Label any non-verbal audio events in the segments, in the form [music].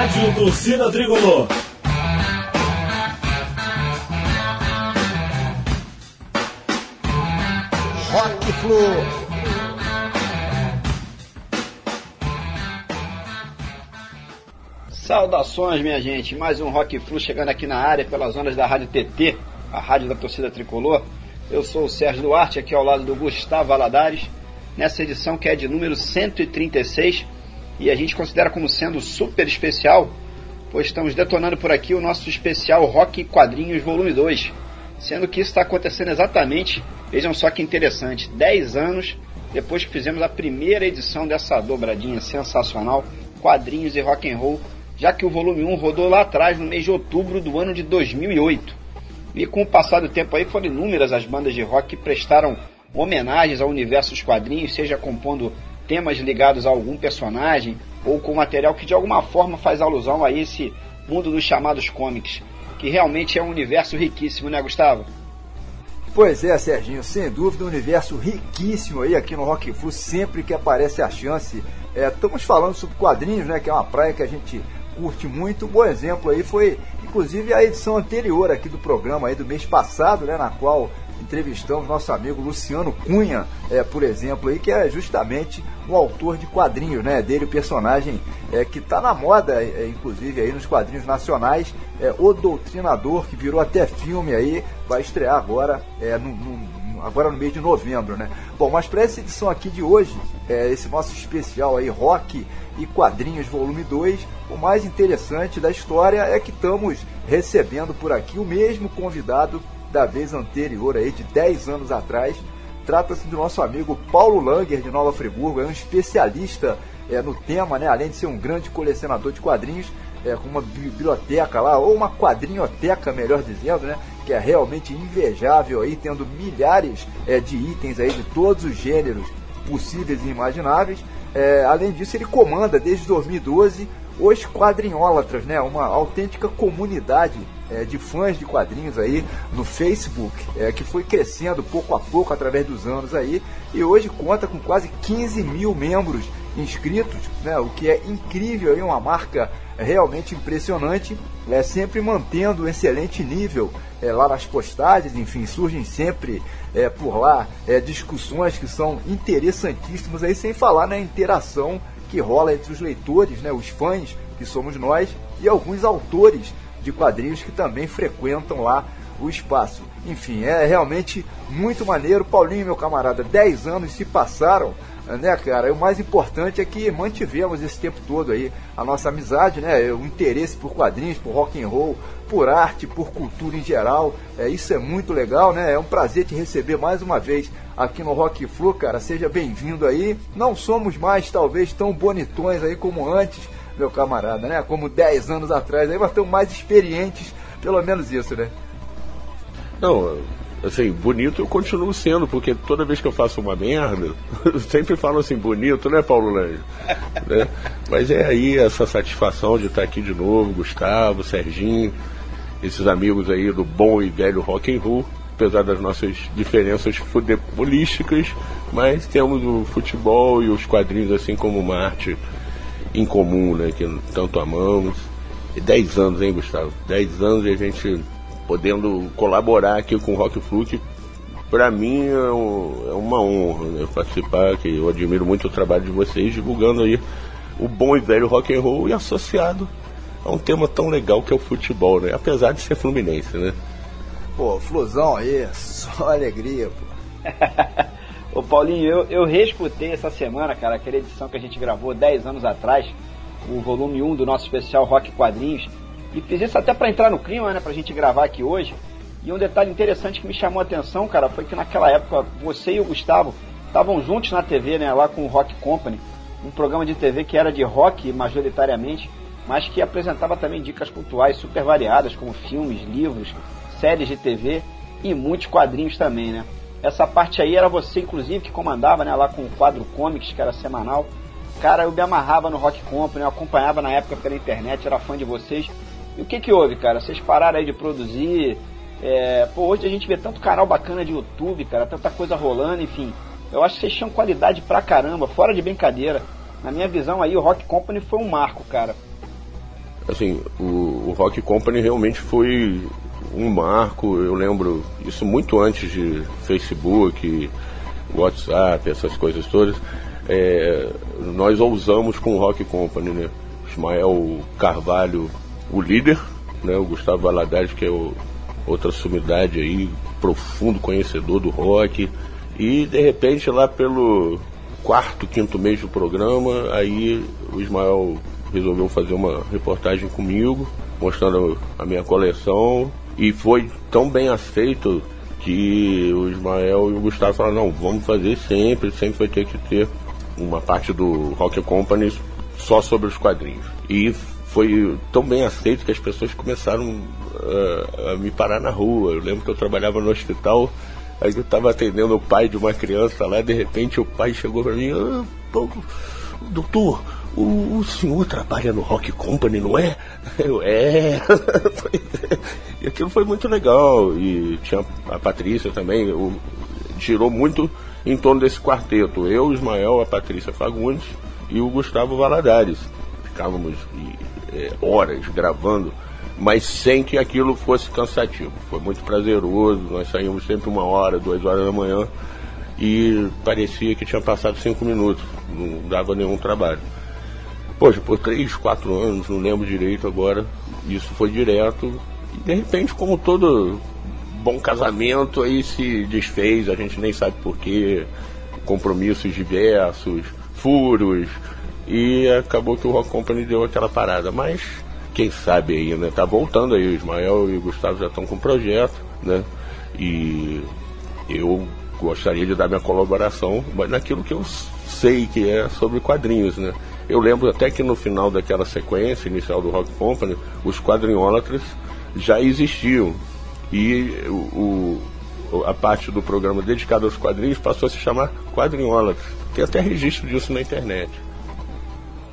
Rádio Torcida Tricolor. Rock Flu. Saudações, minha gente. Mais um Rock Flu chegando aqui na área pelas ondas da Rádio TT, a rádio da torcida tricolor. Eu sou o Sérgio Duarte, aqui ao lado do Gustavo Valadares, nessa edição que é de número 136 e a gente considera como sendo super especial, pois estamos detonando por aqui o nosso especial Rock Quadrinhos Volume 2, sendo que isso está acontecendo exatamente, vejam só que interessante, 10 anos depois que fizemos a primeira edição dessa dobradinha sensacional, Quadrinhos e Rock and Roll, já que o volume 1 rodou lá atrás no mês de outubro do ano de 2008. E com o passar do tempo aí foram inúmeras as bandas de rock que prestaram homenagens ao universo dos quadrinhos, seja compondo temas ligados a algum personagem ou com material que de alguma forma faz alusão a esse mundo dos chamados comics, que realmente é um universo riquíssimo, né, Gustavo? Pois é, Serginho, sem dúvida um universo riquíssimo aí aqui no Rock Flu, sempre que aparece a chance. É, estamos falando sobre quadrinhos, né, que é uma praia que a gente curte muito. Um bom exemplo aí foi, inclusive, a edição anterior aqui do programa aí do mês passado, né, na qual entrevistamos nosso amigo Luciano Cunha, é, por exemplo, aí, que é justamente um autor de quadrinhos, né? Dele, o personagem é, que está na moda, é, inclusive, aí nos quadrinhos nacionais, é, O Doutrinador, que virou até filme aí, vai estrear agora, é, no, no, agora no mês de novembro, né? Bom, mas para essa edição aqui de hoje, é, esse nosso especial aí, Rock e Quadrinhos Volume 2, o mais interessante da história é que estamos recebendo por aqui o mesmo convidado da vez anterior, aí, de 10 anos atrás. Trata-se do nosso amigo Paulo Langer, de Nova Friburgo, é um especialista é, no tema, né? além de ser um grande colecionador de quadrinhos, é, com uma biblioteca lá, ou uma quadrinhoteca, melhor dizendo, né? que é realmente invejável, aí, tendo milhares é, de itens aí de todos os gêneros possíveis e imagináveis. É, além disso, ele comanda desde 2012 os Quadrinhólatras, né? uma autêntica comunidade é, de fãs de quadrinhos aí no Facebook, é, que foi crescendo pouco a pouco através dos anos aí, e hoje conta com quase 15 mil membros inscritos, né, o que é incrível aí, uma marca realmente impressionante, é sempre mantendo um excelente nível é, lá nas postagens, enfim, surgem sempre é, por lá é, discussões que são interessantíssimas aí, sem falar na interação que rola entre os leitores, né, os fãs, que somos nós, e alguns autores de quadrinhos que também frequentam lá o espaço. Enfim, é realmente muito maneiro. Paulinho, meu camarada, 10 anos se passaram, né, cara? E o mais importante é que mantivemos esse tempo todo aí a nossa amizade, né? O interesse por quadrinhos, por rock and roll, por arte, por cultura em geral. É, isso é muito legal, né? É um prazer te receber mais uma vez aqui no Rock Flu, cara. Seja bem-vindo aí. Não somos mais, talvez, tão bonitões aí como antes meu camarada, né? Como 10 anos atrás, aí mas estão mais experientes, pelo menos isso, né? Não, assim, bonito eu continuo sendo, porque toda vez que eu faço uma merda, [laughs] sempre falo assim, bonito, né, Paulo Lange? [laughs] né? Mas é aí essa satisfação de estar aqui de novo, Gustavo, Serginho, esses amigos aí do bom e velho rock and roll, apesar das nossas diferenças futebolísticas, mas temos o futebol e os quadrinhos assim como uma arte em comum, né? Que tanto amamos. E 10 anos, hein, Gustavo? 10 anos e a gente podendo colaborar aqui com o Rock Flu, que para mim é, um, é, uma honra né, participar, que eu admiro muito o trabalho de vocês, divulgando aí o bom e velho rock and roll e associado a um tema tão legal que é o futebol, né? Apesar de ser fluminense, né? Pô, Flusão aí, [laughs] só alegria, pô. [laughs] Ô Paulinho, eu, eu reescutei essa semana, cara, aquela edição que a gente gravou 10 anos atrás, o volume 1 do nosso especial Rock Quadrinhos, e fiz isso até para entrar no clima, né, pra gente gravar aqui hoje. E um detalhe interessante que me chamou a atenção, cara, foi que naquela época você e o Gustavo estavam juntos na TV, né, lá com o Rock Company, um programa de TV que era de rock majoritariamente, mas que apresentava também dicas culturais super variadas, como filmes, livros, séries de TV e muitos quadrinhos também, né? Essa parte aí era você, inclusive, que comandava, né, lá com o quadro Comics, que era semanal. Cara, eu me amarrava no Rock Company, eu acompanhava na época pela internet, era fã de vocês. E o que que houve, cara? Vocês pararam aí de produzir. É... Pô, hoje a gente vê tanto canal bacana de YouTube, cara, tanta coisa rolando, enfim. Eu acho que vocês tinham qualidade pra caramba, fora de brincadeira. Na minha visão aí, o Rock Company foi um marco, cara. assim, o, o Rock Company realmente foi um marco, eu lembro isso muito antes de Facebook, WhatsApp, essas coisas todas. É, nós ousamos com o Rock Company, né? Ismael Carvalho, o líder, né? O Gustavo Valadares, que é o, outra sumidade aí, profundo conhecedor do rock. E de repente lá pelo quarto, quinto mês do programa, aí o Ismael resolveu fazer uma reportagem comigo, mostrando a minha coleção. E foi tão bem aceito que o Ismael e o Gustavo falaram, não, vamos fazer sempre, sempre vai ter que ter uma parte do Rock Company só sobre os quadrinhos. E foi tão bem aceito que as pessoas começaram uh, a me parar na rua. Eu lembro que eu trabalhava no hospital, aí eu estava atendendo o pai de uma criança lá, de repente o pai chegou para mim, ah, doutor, o, o, senhor trabalha no Rock Company, não é? Eu, é. [laughs] e aquilo foi muito legal. E tinha a Patrícia também, o, girou muito em torno desse quarteto. Eu, Ismael, a Patrícia Fagundes e o Gustavo Valadares. Ficávamos é, horas gravando, mas sem que aquilo fosse cansativo. Foi muito prazeroso, nós saímos sempre uma hora, duas horas da manhã e parecia que tinha passado cinco minutos, não dava nenhum trabalho. Poxa, por três, quatro anos, não lembro direito agora, isso foi direto e de repente, como todo bom casamento, aí se desfez, a gente nem sabe porquê, compromissos diversos, furos, e acabou que o Rock Company deu aquela parada. Mas quem sabe aí, né? Tá voltando aí, o Ismael e o Gustavo já estão com um projeto, né? E eu gostaria de dar minha colaboração naquilo que eu sei que é sobre quadrinhos, né? Eu lembro até que no final daquela sequência inicial do Rock Company, os quadrinhólatras já existiam. E o, o, a parte do programa dedicado aos quadrinhos passou a se chamar Quadrinhólatras. Tem até registro disso na internet.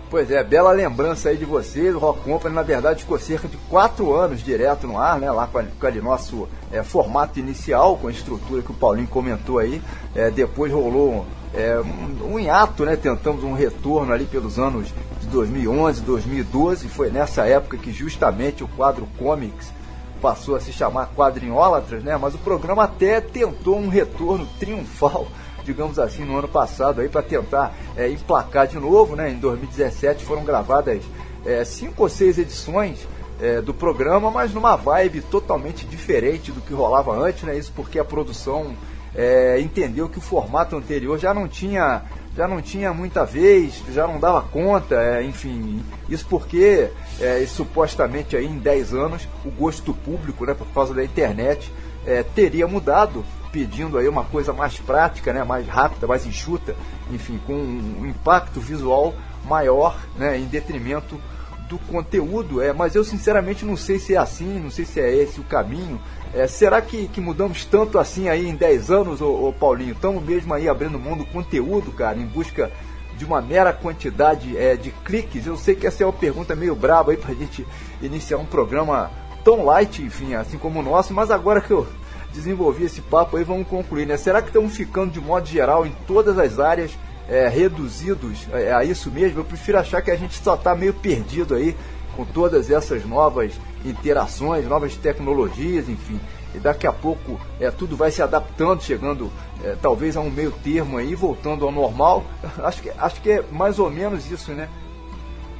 Pois é, bela lembrança aí de vocês. O Rock Company, na verdade, ficou cerca de quatro anos direto no ar, né? Lá com, aquele nosso é, formato inicial, com a estrutura que o Paulinho comentou aí. É, depois rolou é, um, hiato, né? Tentamos um retorno ali pelos anos de 2011, 2012. Foi nessa época que justamente o quadro Comics passou a se chamar Quadrinhólatras, né? Mas o programa até tentou um retorno triunfal [laughs] digamos assim, no ano passado aí para tentar é, emplacar de novo, né? Em 2017 foram gravadas é, cinco ou seis edições é, do programa, mas numa vibe totalmente diferente do que rolava antes, né? Isso porque a produção é, entendeu que o formato anterior já não tinha já não tinha muita vez, já não dava conta, é, enfim, isso porque é, supostamente aí em 10 anos o gosto público, né, por causa da internet, é, teria mudado pedindo aí uma coisa mais prática, né, mais rápida, mais enxuta, enfim, com um impacto visual maior, né, em detrimento do conteúdo. É, mas eu sinceramente não sei se é assim, não sei se é esse o caminho. É, será que, que mudamos tanto assim aí em 10 anos, ô, ô Paulinho? Estamos mesmo aí abrindo mão do conteúdo, cara, em busca de uma mera quantidade é, de cliques? Eu sei que essa é uma pergunta meio braba aí pra gente iniciar um programa tão light, enfim, assim como o nosso, mas agora que eu desenvolver esse papo aí, vamos concluir, né? Será que estamos ficando de modo geral em todas as áreas é, reduzidos é, a isso mesmo? Eu prefiro achar que a gente só está meio perdido aí com todas essas novas interações, novas tecnologias, enfim. E daqui a pouco é, tudo vai se adaptando, chegando é, talvez a um meio termo aí, voltando ao normal. [laughs] Acho que, acho que é mais ou menos isso, né?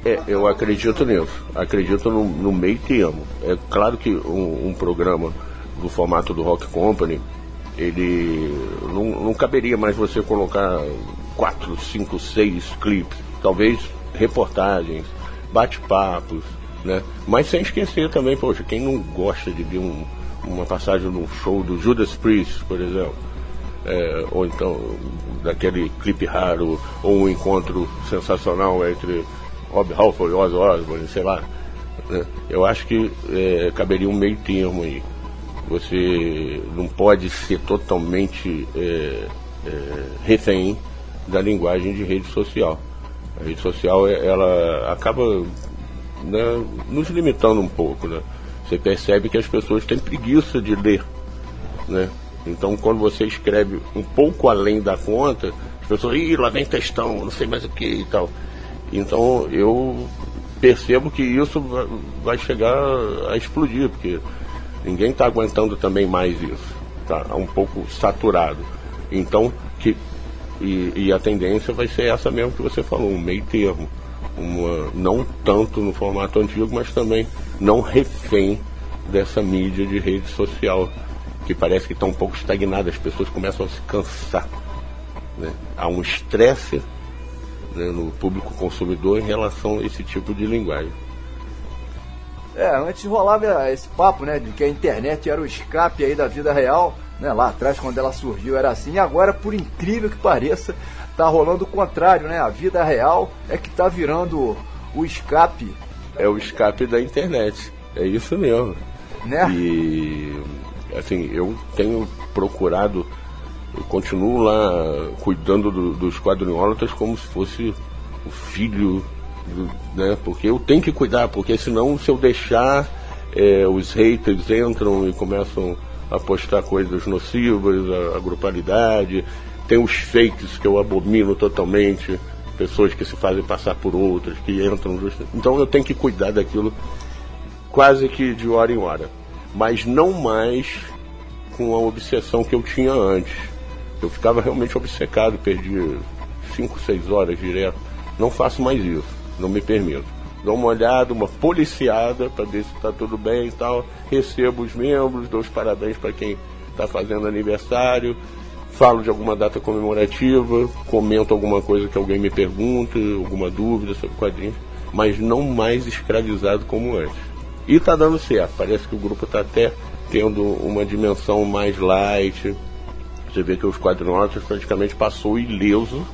É, eu acredito nisso. Acredito no, no meio termo. É claro que um, um programa do formato do Rock Company, ele não, não caberia mais você colocar quatro, cinco, seis clipes, talvez reportagens, bate-papos, né? Mas sem esquecer também, poxa, quem não gosta de ver um, uma passagem num show do Judas Priest, por exemplo, é, ou então daquele clipe raro, ou um encontro sensacional entre Rob Halford e Ozzy Osbourne, sei lá. Né? Eu acho que é, caberia um meio termo aí. Você não pode ser totalmente é, é, refém da linguagem de rede social. A rede social ela acaba né, nos limitando um pouco. Né? Você percebe que as pessoas têm preguiça de ler. Né? Então, quando você escreve um pouco além da conta, as pessoas, ih, lá vem textão, não sei mais o que e tal. Então, eu percebo que isso vai chegar a explodir, porque ninguém está aguentando também mais isso. Está um pouco saturado. Então, que, e, e, a tendência vai ser essa mesmo que você falou, um meio termo. Uma, não tanto no formato antigo, mas também não refém dessa mídia de rede social, que parece que está um pouco estagnada, as pessoas começam a se cansar. Né? Há um estresse né, no público consumidor em relação a esse tipo de linguagem. É, antes rolava esse papo, né, de que a internet era o escape aí da vida real, né, lá atrás quando ela surgiu era assim, e agora, por incrível que pareça, tá rolando o contrário, né, a vida real é que tá virando o escape. É o escape da internet, é isso mesmo. Né? E, assim, eu tenho procurado eu continuo lá cuidando do, dos quadrinhólatras como se fosse o filho, né? Porque eu tenho que cuidar, porque senão se eu deixar, é, os haters entram e começam a postar coisas nocivas, a, a grupalidade, tem os fakes que eu abomino totalmente, pessoas que se fazem passar por outras, que entram. Just... Então eu tenho que cuidar daquilo quase que de hora em hora. Mas não mais com a obsessão que eu tinha antes eu ficava realmente obcecado, perdi 5, 6 horas direto. Não faço mais isso, não me permito. Dou uma olhada, uma policiada para ver se está tudo bem e tal. Recebo os membros, dou os parabéns para quem está fazendo aniversário, falo de alguma data comemorativa, comento alguma coisa que alguém me pergunta, alguma dúvida sobre quadrinhos, mas não mais escravizado como antes. E está dando certo, parece que o grupo está até tendo uma dimensão mais light, você vê que os quadrinócios praticamente passou ileso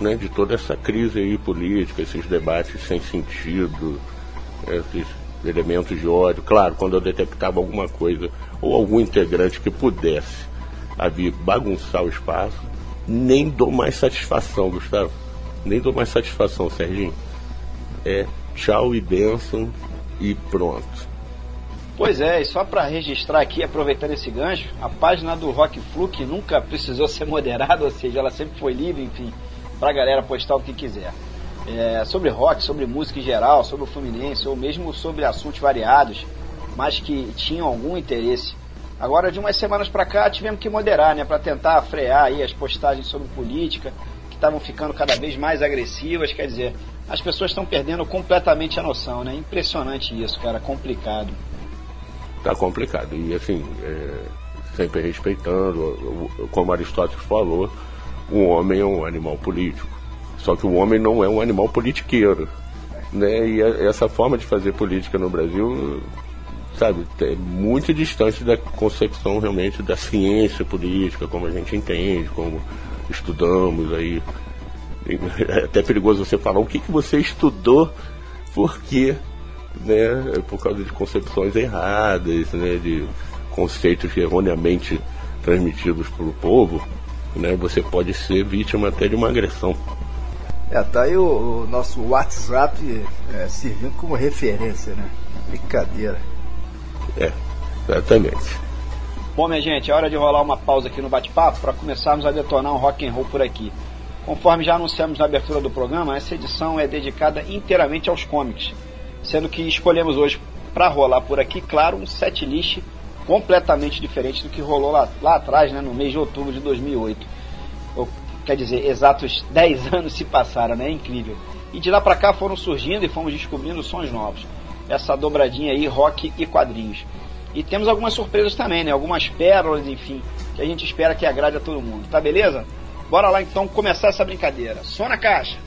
né, de toda essa crise aí política, esses debates sem sentido, esses elementos de ódio. Claro, quando eu detectava alguma coisa ou algum integrante que pudesse havia bagunçar o espaço, nem dou mais satisfação, Gustavo. Nem dou mais satisfação, Serginho. É tchau e benção e pronto. Pois é, e só para registrar aqui, aproveitando esse gancho, a página do Rock Flu, que nunca precisou [laughs] ser moderada, ou seja, ela sempre foi livre, enfim, para a galera postar o que quiser. É, sobre rock, sobre música em geral, sobre o Fluminense, ou mesmo sobre assuntos variados, mas que tinham algum interesse. Agora, de umas semanas para cá, tivemos que moderar, né, para tentar frear aí as postagens sobre política, que estavam ficando cada vez mais agressivas, quer dizer, as pessoas estão perdendo completamente a noção, né? Impressionante isso, cara, complicado tá complicado. E assim, é, sempre respeitando, como Aristóteles falou, o homem é um animal político. Só que o homem não é um animal politiqueiro. Né? E essa forma de fazer política no Brasil, sabe, é muito distante da concepção realmente da ciência política, como a gente entende, como estudamos aí. É até perigoso você falar o que, que você estudou, porque né, por causa de concepções erradas, né, de conceitos erroneamente transmitidos pelo povo, né, você pode ser vítima até de uma agressão. É, tá aí o, o nosso WhatsApp é, servindo como referência, né? Brincadeira. É, exatamente. Bom, minha gente, é hora de rolar uma pausa aqui no bate-papo para começarmos a detonar um rock and roll por aqui. Conforme já anunciamos na abertura do programa, essa edição é dedicada inteiramente aos cómics sendo que escolhemos hoje para rolar por aqui, claro, um set list completamente diferente do que rolou lá, lá atrás, né, no mês de outubro de 2008. Ou, quer dizer, exatos 10 [laughs] anos se passaram, né? É incrível. E de lá para cá foram surgindo e fomos descobrindo sons novos. Essa dobradinha aí, rock e quadrinhos. E temos algumas surpresas também, né? Algumas pérolas, enfim, que a gente espera que agrade a todo mundo. Tá beleza? Bora lá então começar essa brincadeira. Só na caixa!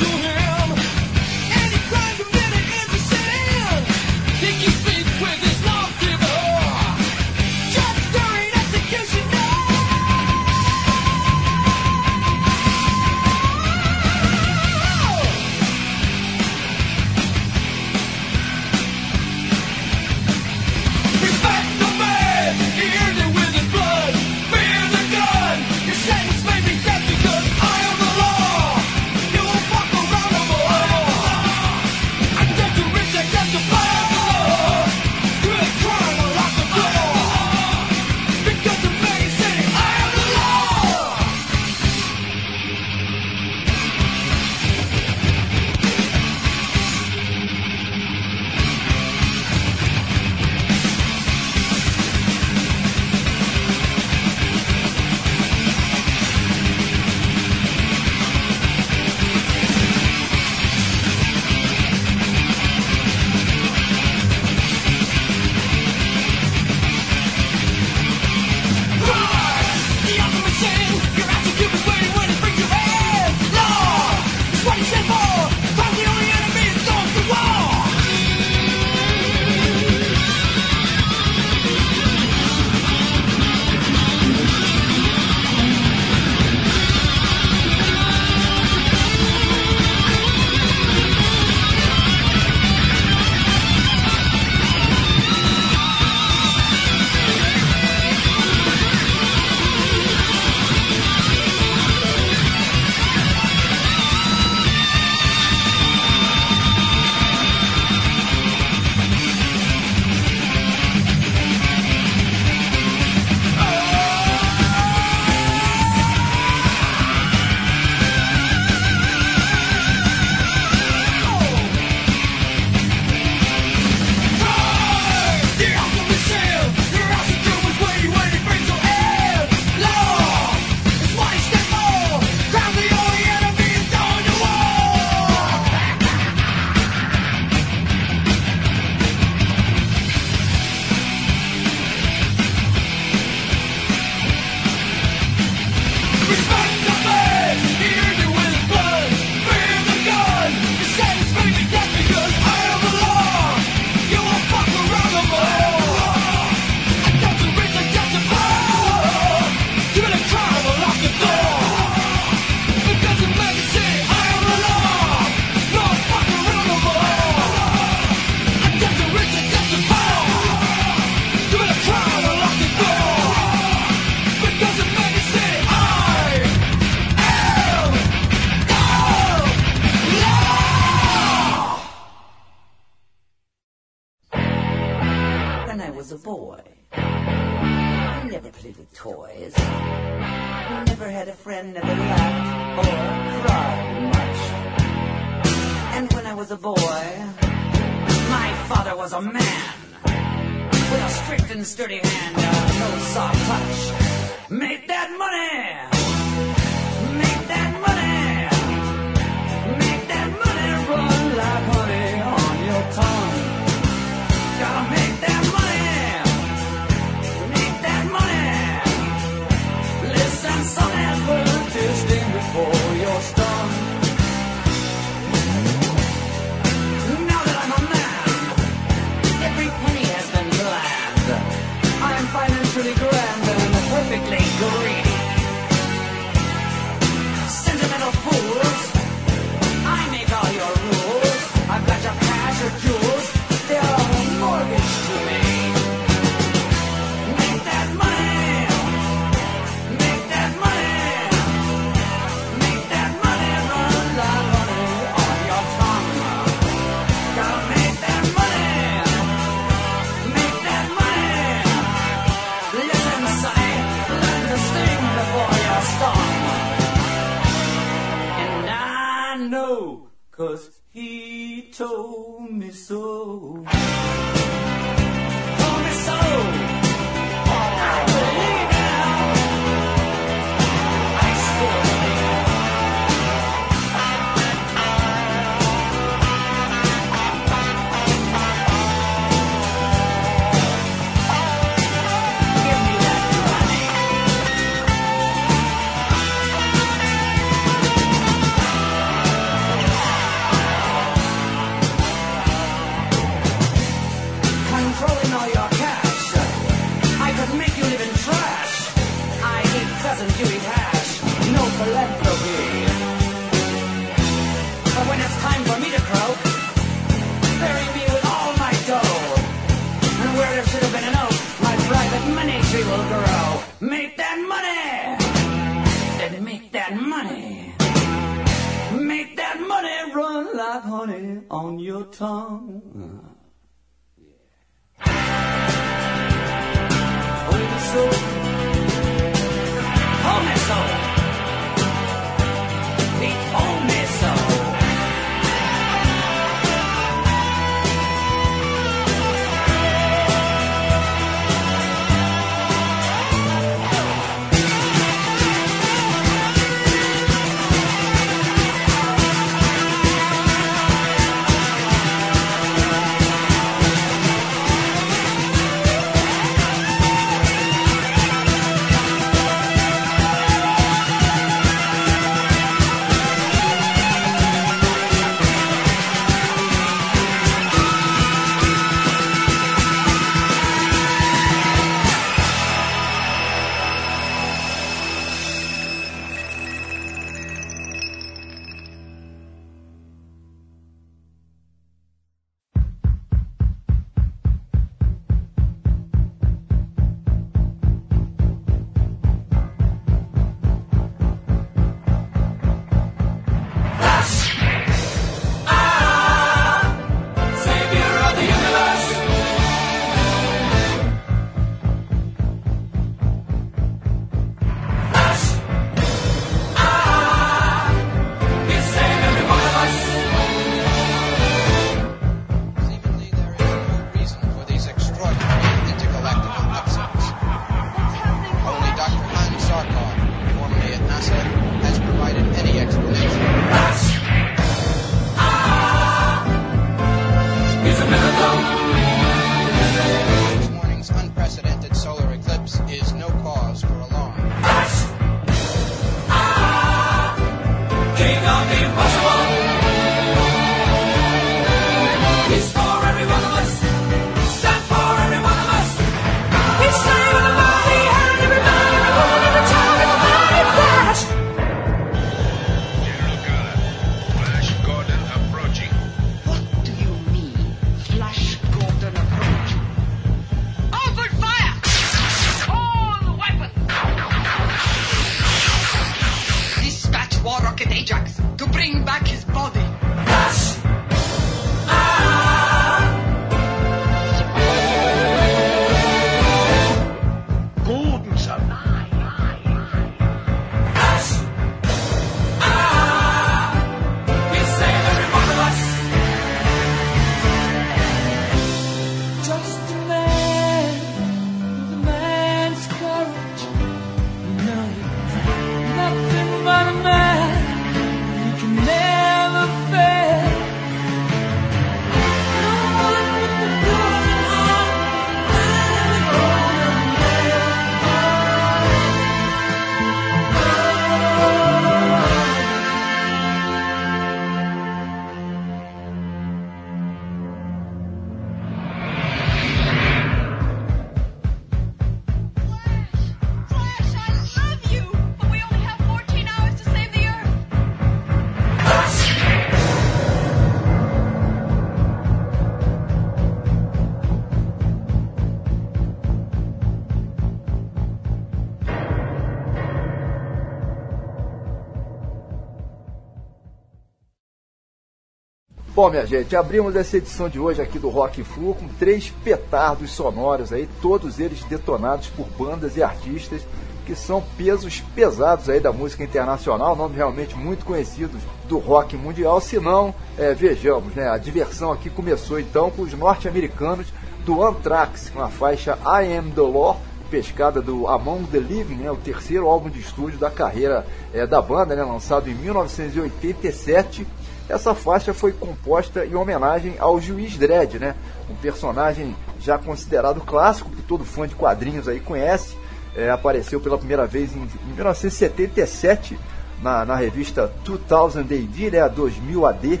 Bom, minha gente, abrimos essa edição de hoje aqui do Rock Flu com três petardos sonoros aí, todos eles detonados por bandas e artistas que são pesos pesados aí da música internacional, nomes realmente muito conhecidos do rock mundial. Se não, é, vejamos, né? A diversão aqui começou então com os norte-americanos do Anthrax, com a faixa I Am the Law, pescada do Among the Living, né, o terceiro álbum de estúdio da carreira é, da banda, né, lançado em 1987 essa faixa foi composta em homenagem ao Juiz Dredd, né? Um personagem já considerado clássico, que todo fã de quadrinhos aí conhece. É, apareceu pela primeira vez em, em 1977 na, na, revista 2000 AD, né, a 2000 AD,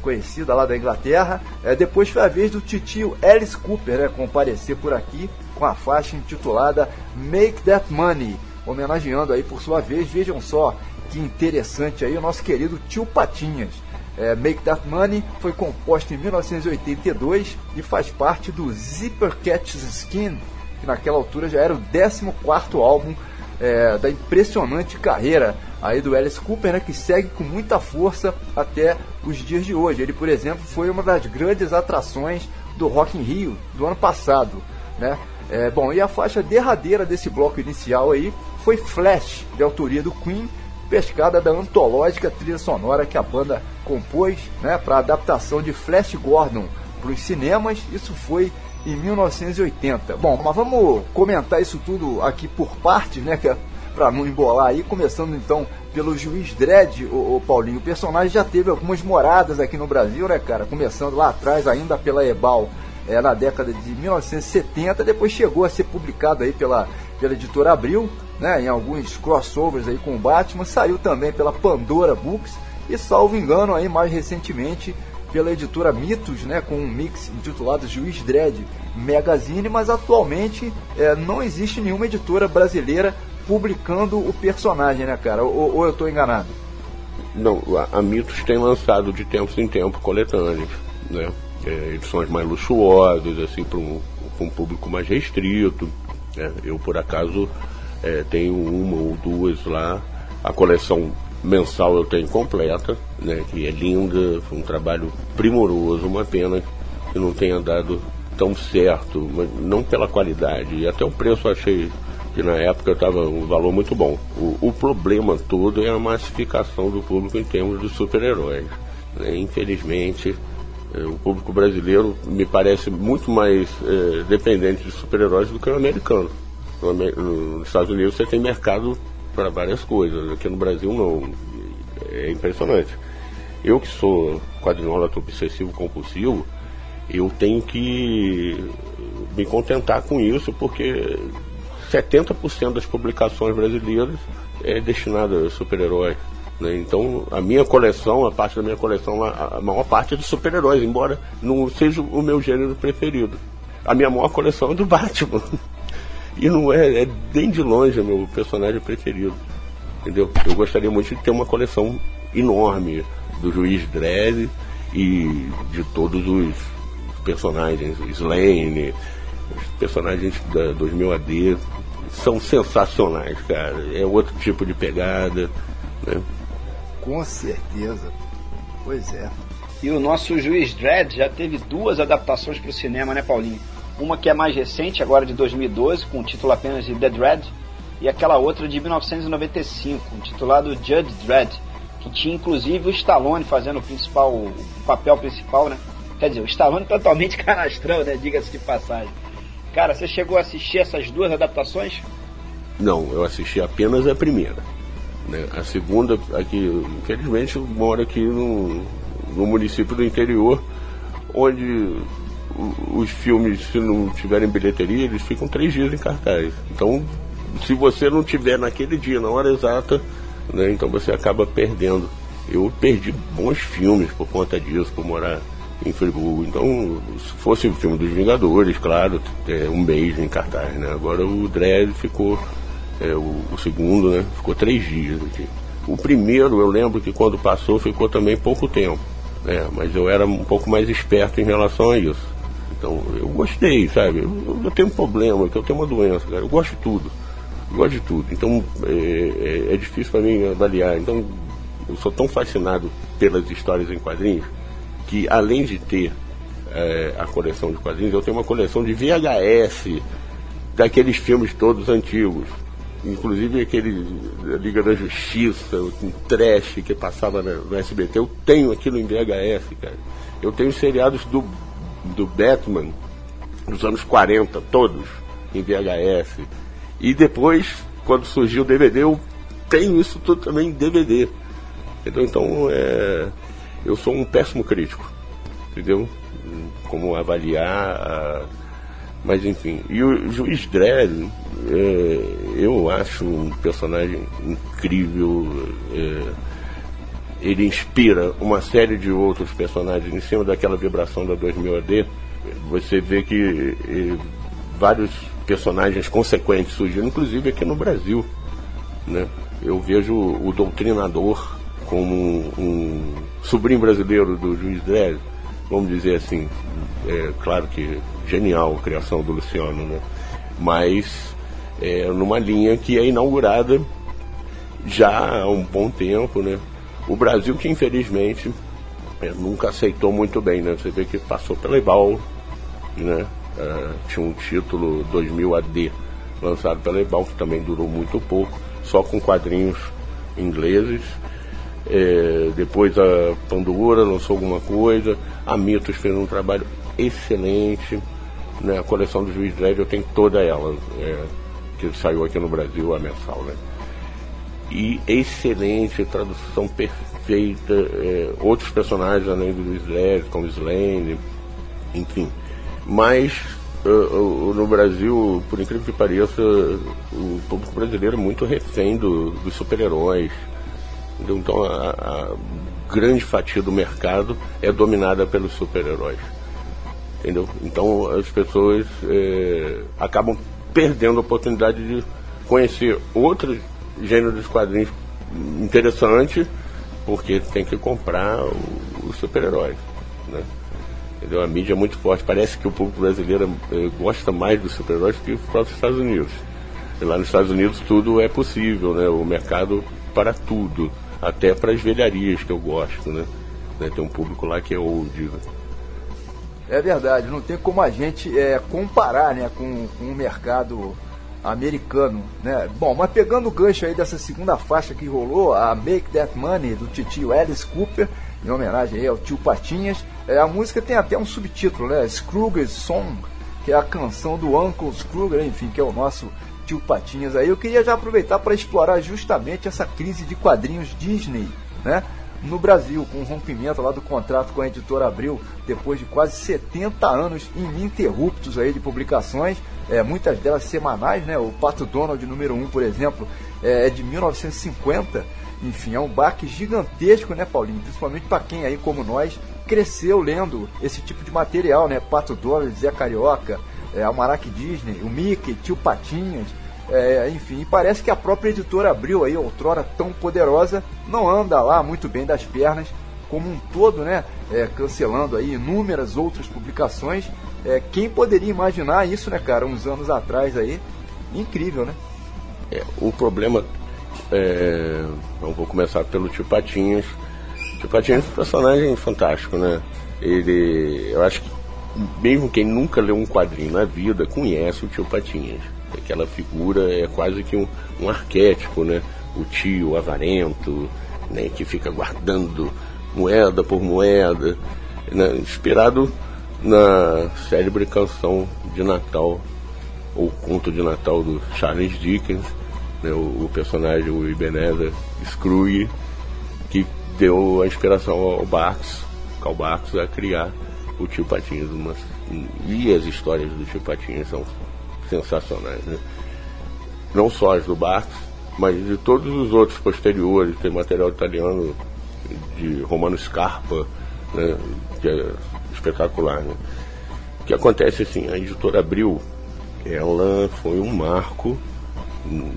conhecida lá da Inglaterra. É, depois foi a vez do titio Alice Cooper né, comparecer por aqui com a faixa intitulada Make That Money, homenageando aí por sua vez, vejam só que interessante aí o nosso querido tio Patinhas. É, Make That Money foi composta em 1982 e faz parte do Zipper Catch Skin, que naquela altura já era o 14 álbum é, da impressionante carreira aí do Alice Cooper, né, que segue com muita força até os dias de hoje. Ele, por exemplo, foi uma das grandes atrações do Rock in Rio do ano passado, né? É, bom, e a faixa derradeira desse bloco inicial aí foi Flash, de autoria do Queen, pescada da antológica trilha sonora que a banda compôs né, para a adaptação de Flash Gordon para os cinemas. Isso foi em 1980. Bom, mas vamos comentar isso tudo aqui por partes, né? É para não embolar aí, começando então pelo Juiz Dredd, o, o, Paulinho. O personagem já teve algumas moradas aqui no Brasil, né, cara? Começando lá atrás, ainda pela Ebal, é, na década de 1970, depois chegou a ser publicado aí pela, pela editora Abril, né, em alguns crossovers aí com o Batman, saiu também pela Pandora Books e, salvo engano, aí mais recentemente pela editora Mitos, né, com um mix intitulado Juiz Dredd Magazine, mas atualmente é, não existe nenhuma editora brasileira publicando o personagem, né, cara? Ou, ou eu estou enganado? Não, a, a, Mitos tem lançado de tempos em tempo coletâneas, né? É, edições mais luxuosas, assim, para um, um público mais restrito. Né? Eu, por acaso, é, tenho uma ou duas lá. A coleção mensal eu tenho completa, né, que é linda, foi um trabalho primoroso, uma pena que não tenha dado tão certo, mas não pela qualidade. E até o preço achei que na época estava um valor muito bom. O, o, problema todo é a massificação do público em termos de super-heróis. Né? Infelizmente, é, o público brasileiro me parece muito mais é, dependente de super-heróis do que o americano nos Estados Unidos você tem mercado para várias coisas. Aqui no Brasil não. É impressionante. Eu que sou quadrinólogo obsessivo compulsivo, eu tenho que me contentar com isso porque 70% das publicações brasileiras é destinada a super-heróis. Né? Então, a minha coleção, a parte da minha coleção, a, maior parte é de super-heróis, embora não seja o meu gênero preferido. A minha maior coleção é do Batman. [laughs] E não é, é bem de longe meu personagem preferido. Entendeu? Eu gostaria muito de ter uma coleção enorme do Juiz Dredd e de todos os personagens, Slane, os personagens da 2000 AD são sensacionais, cara. É outro tipo de pegada, né? Com certeza. Pois é. E o nosso Juiz Dredd já teve duas adaptações para o cinema, né, Paulinho? Uma que é mais recente, agora de 2012, com o título apenas de The Dread, e aquela outra de 1995, intitulado Judge Dredd, que tinha inclusive o Stallone fazendo o principal, o papel principal, né? Quer dizer, o Stallone totalmente [laughs] canastrão, né? Diga-se de passagem. Cara, você chegou a assistir essas duas adaptações? Não, eu assisti apenas a primeira. Né? A segunda, aqui, infelizmente, eu moro aqui no, no município do interior, onde os filmes, se não tiverem bilheteria, eles ficam três dias em cartaz. Então, se você não tiver naquele dia, na hora exata, né, então você acaba perdendo. Eu perdi bons filmes por conta disso, por morar em Friburgo. Então, se fosse o filme dos Vingadores, claro, é um mês em cartaz, né? Agora o Dredd ficou, é, o, o, segundo, né? Ficou três dias aqui. O primeiro, eu lembro que quando passou ficou também pouco tempo, né? Mas eu era um pouco mais esperto em relação a isso. Então, eu gostei, sabe? Eu, eu tenho um problema, que eu tenho uma doença, cara. Eu gosto de tudo. Eu gosto de tudo. Então, é, é, é difícil para mim avaliar. Então, eu sou tão fascinado pelas histórias em quadrinhos que além de ter é, a coleção de quadrinhos, eu tenho uma coleção de VHS daqueles filmes todos antigos. Inclusive aquele Liga da Justiça, um trash que passava no SBT, eu tenho aquilo em VHS, cara. Eu tenho seriados do, do Batman dos anos 40, todos, em VHS. E depois, quando surgiu o DVD, eu tenho isso tudo também em DVD. Entendeu? Então, é, eu sou um péssimo crítico. Entendeu? Como avaliar. Mas enfim. E o Juiz Dredd, é, eu acho um personagem incrível. É, ele inspira uma série de outros personagens em cima daquela vibração da 2000 AD. Você vê que é, vários personagens consequentes surgiram, inclusive aqui no Brasil. Né? Eu vejo o Doutrinador como um, um sobrinho brasileiro do Juiz Dredd, vamos dizer assim. É claro que genial a criação do Luciano, né? Mas é, numa linha que é inaugurada já há um bom tempo, né? O Brasil que infelizmente é, nunca aceitou muito bem, né? Você vê que passou pela Ebal, né? Uh, tinha um título 2000 AD lançado pela Ebal, que também durou muito pouco, só com quadrinhos ingleses. É, depois a Pandora lançou alguma coisa, a Mitos fez um trabalho excelente. Né? A coleção do Juiz Dredd eu tenho toda ela, é, que saiu aqui no Brasil, a mensal. Né? E excelente, tradução perfeita, é, outros personagens além do Dredd, como Slane, enfim. Mas uh, uh, no Brasil, por incrível que pareça, o público brasileiro é muito refém do, dos super-heróis. Então a, a, grande fatia do mercado é dominada pelos super-heróis. Entendeu? Então as pessoas é, acabam perdendo a oportunidade de conhecer outros gêneros de quadrinhos interessantes porque tem que comprar os super-heróis. Né? Entendeu? A mídia é muito forte. Parece que o público brasileiro é, gosta mais dos super-heróis que os próprios Estados Unidos. E lá nos Estados Unidos tudo é possível, né? o mercado para tudo até para as velharias que eu gosto, né? né? Tem um público lá que é old. Né? É verdade, não tem como a gente é, comparar né, com, com o mercado americano, né? Bom, mas pegando o gancho aí dessa segunda faixa que rolou, a Make That Money do tio Alice Cooper, em homenagem aí ao tio Patinhas, é, a música tem até um subtítulo, né? Scrooge's Song, que é a canção do Uncle Scrooge, enfim, que é o nosso tio Patinhas aí, eu queria já aproveitar para explorar justamente essa crise de quadrinhos Disney, né? No Brasil, com o rompimento lá do contrato com a editora Abril, depois de quase 70 anos ininterruptos aí de publicações, é, muitas delas semanais, né? O Pato Donald número 1, por exemplo, é, é de 1950. Enfim, é um baque gigantesco, né, Paulinho? Principalmente para quem aí, como nós, cresceu lendo esse tipo de material, né? Pato Donald, Zé Carioca, é, Disney, o Mickey, Tio Patinhas, é, enfim, parece que a própria editora Abril, aí, outrora tão poderosa, não anda lá muito bem das pernas, como um todo, né? É, cancelando aí inúmeras outras publicações. É, quem poderia imaginar isso, né, cara, uns anos atrás aí? Incrível, né? É, o problema é. Vou começar pelo Tio Patinhas. Tio Patinhas é um personagem fantástico, né? Ele. Eu acho que mesmo quem nunca leu um quadrinho na vida conhece o tio Patinhas. Aquela figura é quase que um, um arquétipo, né? O tio avarento, né? que fica guardando moeda por moeda, né? inspirado na célebre canção de Natal, ou conto de Natal do Charles Dickens, né? o, o personagem, o Ebenezer Scrooge, que deu a inspiração ao Barks, Karl Barks, a criar o Tio Patinhas. Uma, e as histórias do Tio Patinhas são sensacionais. Né? Não só as do Barks, mas de todos os outros posteriores. Tem material italiano de Romano Scarpa, né? que é espetacular. Né? O que acontece assim, a editora Abril, ela foi um marco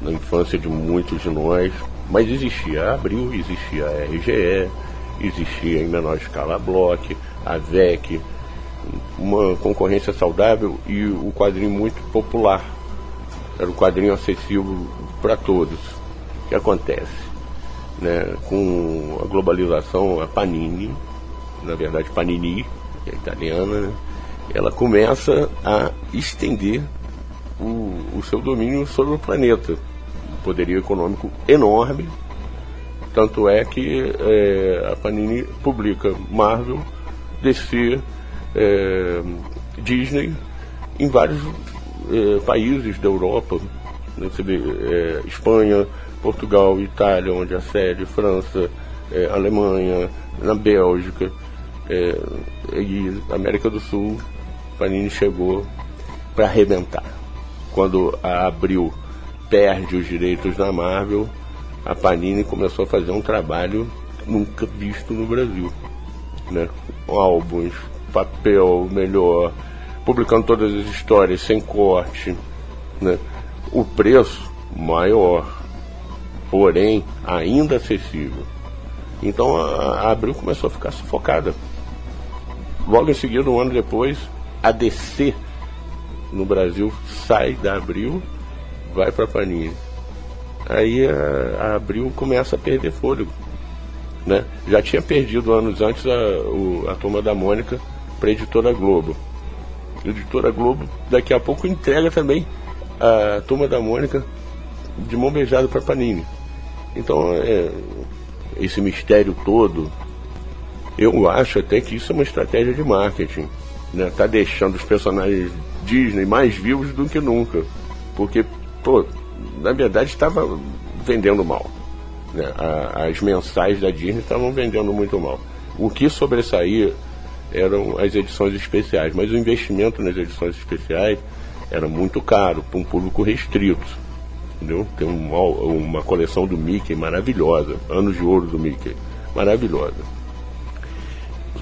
na infância de muitos de nós, mas existia a Abril, existia a RGE, existia em menor escala a Block, a VEC, uma concorrência saudável e o quadrinho muito popular. Era um quadrinho acessível para todos. O que acontece? Né? Com a globalização, a Panini na verdade Panini, que é italiana, né? ela começa a estender o, o seu domínio sobre o planeta. Um poderio econômico enorme. Tanto é que é, a Panini publica Marvel, DC, é, Disney em vários é, países da Europa. Né? É, Espanha, Portugal, Itália, onde a sede, França, é, Alemanha, na Bélgica é, e América do Sul, Panini chegou para arrebentar. Quando a Abril perde os direitos da Marvel, a Panini começou a fazer um trabalho nunca visto no Brasil. Né? Álbuns, papel melhor, publicando todas as histórias sem corte. Né? O preço maior, porém ainda acessível. Então a, a Abril começou a ficar sufocada. Logo em seguida, um ano depois, a DC no Brasil sai da Abril, vai para a Panini. Aí a, a, Abril começa a perder fôlego. Né? Já tinha perdido anos antes a, o, a turma da Mônica para a editora Globo. A editora Globo daqui a pouco entrega também a turma da Mônica de mão beijada para Panini. Então, é, esse mistério todo, eu acho até que isso é uma estratégia de marketing. Né? Tá deixando os personagens Disney mais vivos do que nunca. Porque, pô, na verdade estava vendendo mal. Né? as mensais da Disney estavam vendendo muito mal. O que sobressaía eram as edições especiais, mas o investimento nas edições especiais era muito caro para um público restrito. Entendeu? Tem uma, uma coleção do Mickey maravilhosa, anos de ouro do Mickey, maravilhosa.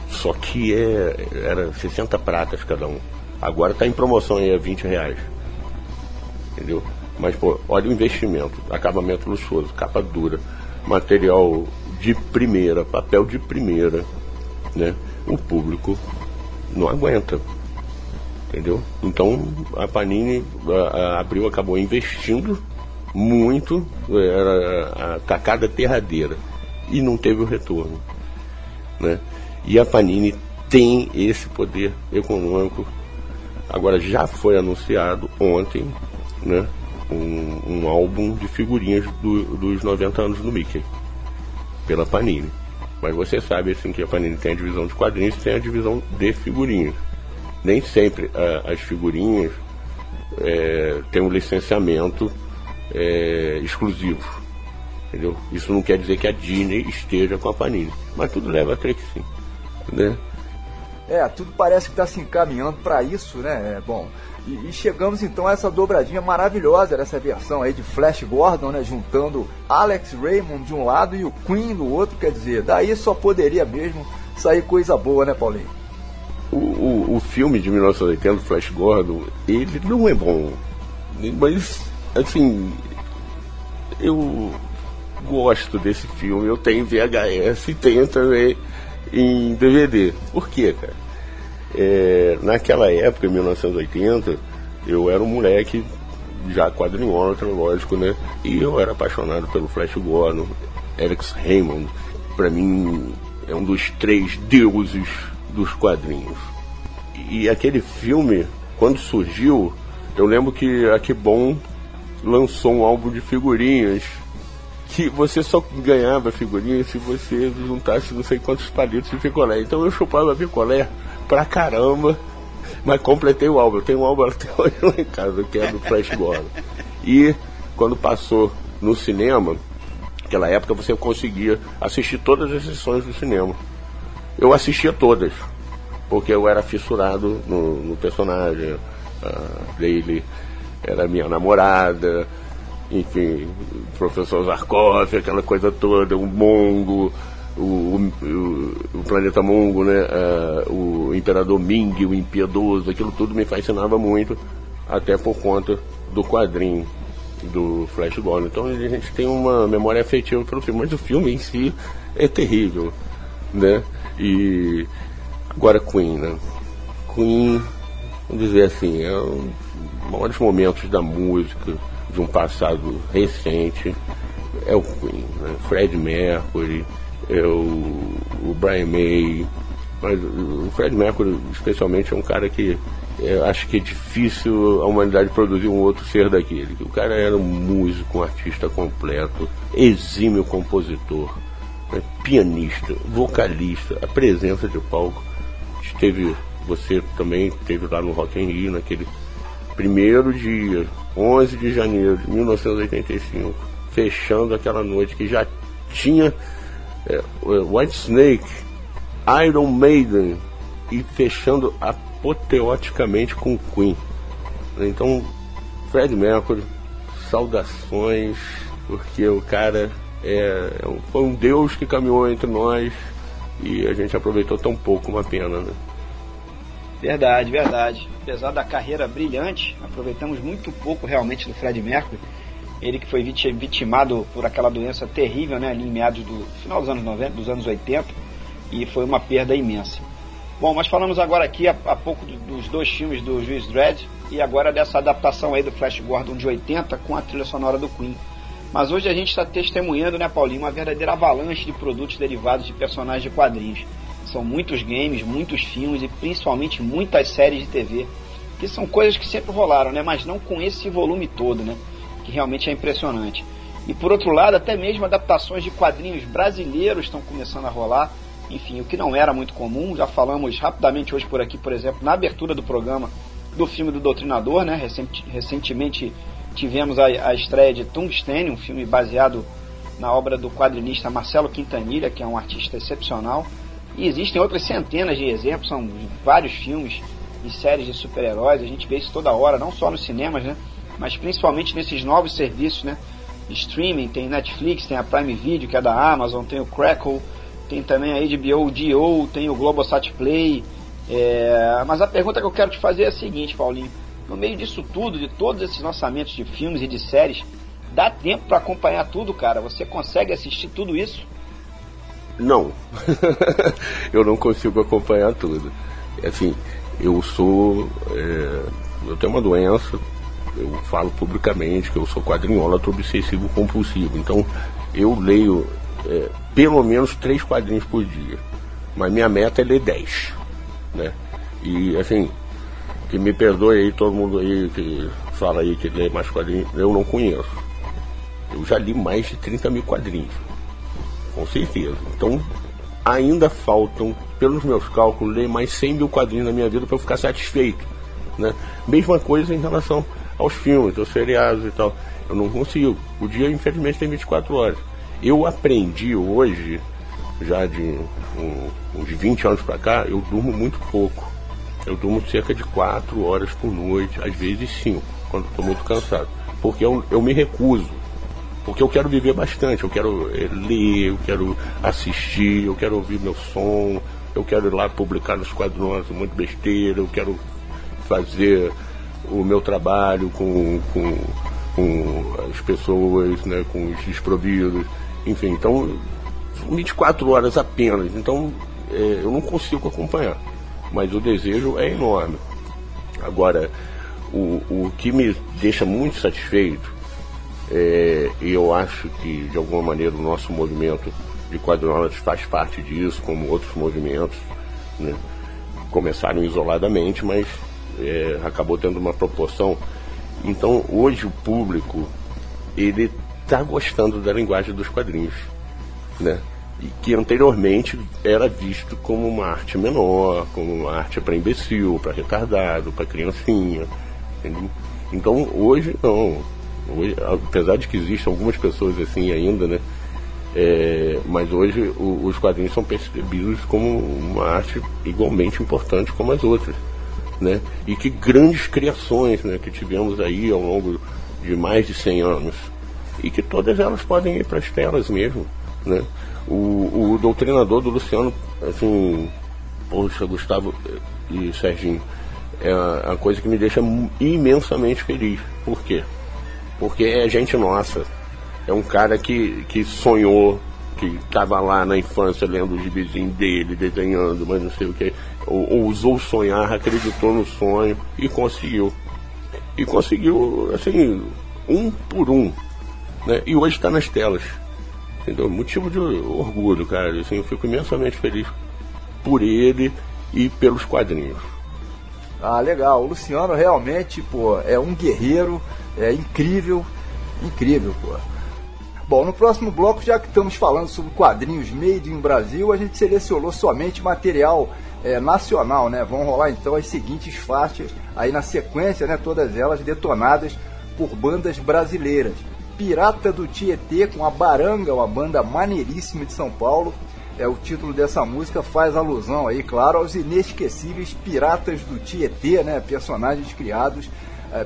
Só que é, era 60 pratas cada um. Agora está em promoção aí a 20 reais. Entendeu? Mas, pô, olha o investimento. Acabamento luxuoso, capa dura, material de primeira, papel de primeira, né? O público não aguenta. Entendeu? Então a Panini a, a Abril acabou investindo muito, era a tacada terradeira, e não teve o retorno. Né? E a Panini tem esse poder econômico. Agora já foi anunciado ontem né, um, um álbum de figurinhas do, dos 90 anos do Mickey, pela Panini. Mas você sabe assim que a Panini tem a divisão de quadrinhos e tem a divisão de figurinhas. Nem sempre a, as figurinhas é, têm um licenciamento é, exclusivo. Entendeu? Isso não quer dizer que a Disney esteja com a Panini. Mas tudo leva a crer que sim né? É, tudo parece que está se encaminhando para isso, né? É, bom, e, e, chegamos então a essa dobradinha maravilhosa dessa versão aí de Flash Gordon, né? Juntando Alex Raymond de um lado e o Queen do outro, quer dizer, daí só poderia mesmo sair coisa boa, né, Paulinho? O, o, o filme de 1980, Flash Gordon, ele não é bom, mas, assim, eu gosto desse filme, eu tenho VHS e tenho também em DVD. Por quê, cara? É, naquela época, em 1980, eu era um moleque já quadrinhômetro, lógico, né? E eu era apaixonado pelo Flash Gordon, Alex Raymond. Para mim, é um dos três deuses dos quadrinhos. E aquele filme, quando surgiu, eu lembro que a Que Bom lançou um álbum de figurinhas que você só ganhava figurinha se você juntasse não sei quantos palitos de picolé. Então eu chupava picolé pra caramba, mas completei o álbum. Eu tenho um álbum até [laughs] hoje lá em casa, que é do Flash Gordon. E quando passou no cinema, naquela época você conseguia assistir todas as sessões do cinema. Eu assistia todas, porque eu era fissurado no, no personagem. A dele era minha namorada, enfim, o professor Zarkov, aquela coisa toda, o Mongo, o, o, o planeta Mongo, né? Uh, o imperador Ming, o impiedoso, aquilo tudo me fascinava muito, até por conta do quadrinho do Flash Gordon. Então a gente tem uma memória afetiva pelo filme, mas o filme em si é terrível, né? E agora Queen, né? Queen, vamos dizer assim, é um maiores momentos da música de um passado recente é o Queen, né? Fred Mercury, é o, o Brian May, Mas o Fred Mercury, especialmente, é um cara que é, acho que é difícil a humanidade produzir um outro ser daquele. O cara era um músico, um artista completo, exímio compositor, né, pianista, vocalista, a presença de palco. Esteve, você também esteve lá no Rock in Rio naquele primeiro dia, 11 de janeiro de 1985, fechando aquela noite que já tinha é, White Snake, Iron Maiden e fechando apoteoticamente com Queen. Então, Fred Mercury, saudações, porque o cara é, é foi um Deus que caminhou entre nós e a gente aproveitou tão pouco, uma pena, né? Verdade, verdade. Apesar da carreira brilhante, aproveitamos muito pouco realmente do Fred Mercury. Ele que foi vitimado por aquela doença terrível, né, ali em meados do final dos anos 90, dos anos 80, e foi uma perda imensa. Bom, mas falamos agora aqui há, há pouco do, dos dois filmes do Juiz Dredd e agora dessa adaptação aí do Flash Gordon de 80 com a trilha sonora do Queen. Mas hoje a gente está testemunhando, né, Paulinho, uma verdadeira avalanche de produtos derivados de personagens de quadrinhos. São muitos games, muitos filmes e principalmente muitas séries de TV, que são coisas que sempre rolaram, né, mas não com esse volume todo, né, que realmente é impressionante. E por outro lado, até mesmo adaptações de quadrinhos brasileiros estão começando a rolar. Enfim, o que não era muito comum, já falamos rapidamente hoje por aqui, por exemplo, na abertura do programa do filme do Doutrinador, né? recentemente tivemos a, estreia de Tungstênio, um filme baseado na obra do quadrinista Marcelo Quintanilha, que é um artista excepcional. E existem outras centenas de exemplos, são vários filmes e séries de super-heróis, a gente vê isso toda hora, não só nos cinemas, né? Mas principalmente nesses novos serviços, né? streaming, tem Netflix, tem a Prime Video, que é da Amazon, tem o Crackle, tem também a HBO DO, tem o Globosat Play. É... Mas a pergunta que eu quero te fazer é a seguinte, Paulinho. No meio disso tudo, de todos esses lançamentos de filmes e de séries, dá tempo para acompanhar tudo, cara? Você consegue assistir tudo isso? Não. [laughs] eu não consigo acompanhar tudo. Assim, eu sou. É... eu tenho uma doença, eu falo publicamente que eu sou quadrinhólatra obsessivo compulsivo. Então, eu leio é, pelo menos três quadrinhos por dia. Mas minha meta é ler 10. Né? E assim, que me perdoe aí todo mundo aí que fala aí que lê mais quadrinhos, eu não conheço. Eu já li mais de 30 mil quadrinhos. Com certeza. Então, ainda faltam, pelos meus cálculos, ler mais 100 mil quadrinhos na minha vida para eu ficar satisfeito. Né? Mesma coisa em relação aos filmes, aos seriados e tal. Eu não consigo. O dia, infelizmente, tem 24 horas. Eu aprendi hoje, já de um, uns 20 anos para cá, eu durmo muito pouco. Eu durmo cerca de 4 horas por noite, às vezes 5, quando estou muito cansado. Porque eu, eu me recuso. Porque eu quero viver bastante, eu quero eh, ler, eu quero assistir, eu quero ouvir meu som, eu quero ir lá publicar nos quadrões muito besteira, eu quero fazer o meu trabalho com, com, com as pessoas, né, com os desprovidos. Enfim, então, 24 horas apenas. Então, é, eu não consigo acompanhar. Mas o desejo é enorme. Agora, o, o que me deixa muito satisfeito, é, e eu acho que de alguma maneira o nosso movimento de quadrinólatras faz parte disso, como outros movimentos, né? começaram isoladamente, mas é, acabou tendo uma proporção. Então, hoje o público, ele está gostando da linguagem dos quadrinhos, né? E que anteriormente era visto como uma arte menor, como uma arte para imbecil, para retardado, para criancinha. Entendeu? Então hoje não. Hoje, apesar de que existem algumas pessoas assim ainda, né? É, mas hoje o, os quadrinhos são percebidos como uma arte igualmente importante como as outras. Né? E que grandes criações né, que tivemos aí ao longo de mais de 100 anos e que todas elas podem ir para as telas mesmo. Né? O, o doutrinador do Luciano, assim, poxa, Gustavo e Serginho, é a coisa que me deixa imensamente feliz. Por quê? Porque é gente nossa. É um cara que, que sonhou, que estava lá na infância lendo o gibizinho dele, desenhando, mas não sei o que. Ou, ousou sonhar, acreditou no sonho e conseguiu. E conseguiu, assim, um por um. Né? E hoje está nas telas. Entendeu? Motivo de orgulho, cara. Assim, eu fico imensamente feliz por ele e pelos quadrinhos. Ah, legal. O Luciano realmente, pô, é um guerreiro, é incrível, incrível, pô. Bom, no próximo bloco, já que estamos falando sobre quadrinhos made in Brasil, a gente selecionou somente material é, nacional, né? Vão rolar então as seguintes faixas aí na sequência, né? Todas elas detonadas por bandas brasileiras. Pirata do Tietê com a Baranga, uma banda maneiríssima de São Paulo. É o título dessa música faz alusão aí, claro, aos inesquecíveis Piratas do Tietê, né? Personagens criados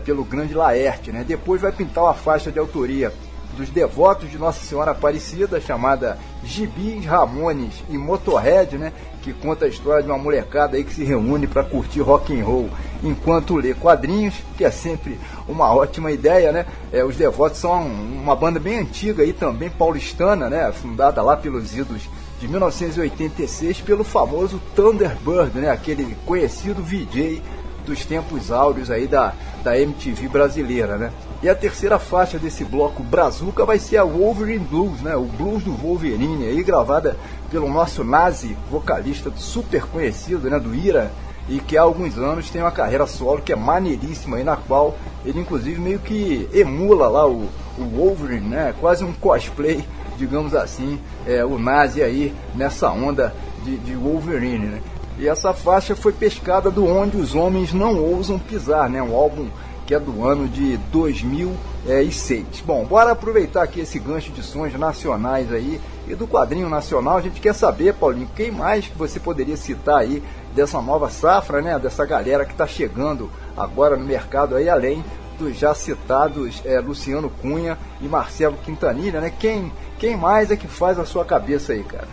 pelo grande Laerte, né? Depois vai pintar uma faixa de autoria dos devotos de Nossa Senhora Aparecida, chamada Gibis, Ramones e Motorhead, né? Que conta a história de uma molecada aí que se reúne para curtir rock and roll enquanto lê quadrinhos, que é sempre uma ótima ideia, né? É, os Devotos são uma banda bem antiga aí também, paulistana, né? Fundada lá pelos idos de 1986 pelo famoso Thunderbird, né? Aquele conhecido VJ dos tempos áureos aí da, da MTV brasileira, né? E a terceira faixa desse bloco Brazuca vai ser a Wolverine Blues, né? O blues do Wolverine, aí gravada pelo nosso Nazi, vocalista super conhecido, né? Do Ira, e que há alguns anos tem uma carreira solo que é maneiríssima aí, na qual ele inclusive meio que emula lá o, o Wolverine, né? Quase um cosplay, digamos assim, é, o Nazi aí nessa onda de, de Wolverine, né? E essa faixa foi pescada do Onde os Homens Não Ousam Pisar, né? Um álbum que é do ano de 2006. Bom, bora aproveitar aqui esse gancho de sons nacionais aí e do quadrinho nacional. A gente quer saber, Paulinho, quem mais que você poderia citar aí dessa nova safra, né? Dessa galera que está chegando agora no mercado aí, além dos já citados é, Luciano Cunha e Marcelo Quintanilha, né? Quem, quem mais é que faz a sua cabeça aí, cara?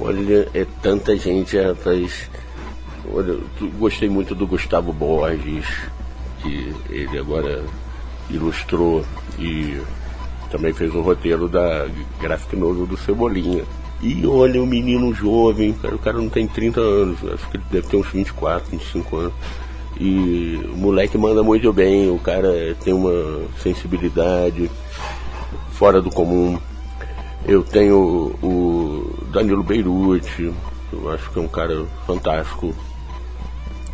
Olha, é tanta gente, rapaz. Olha, gostei muito do Gustavo Borges, que ele agora ilustrou e também fez o roteiro da Graphic Novel do Cebolinha. E olha, o menino jovem, cara, o cara não tem 30 anos, acho que ele deve ter uns 24, 25 anos. E o moleque manda muito bem, o cara tem uma sensibilidade fora do comum. Eu tenho o Danilo Beirute, eu acho que é um cara fantástico,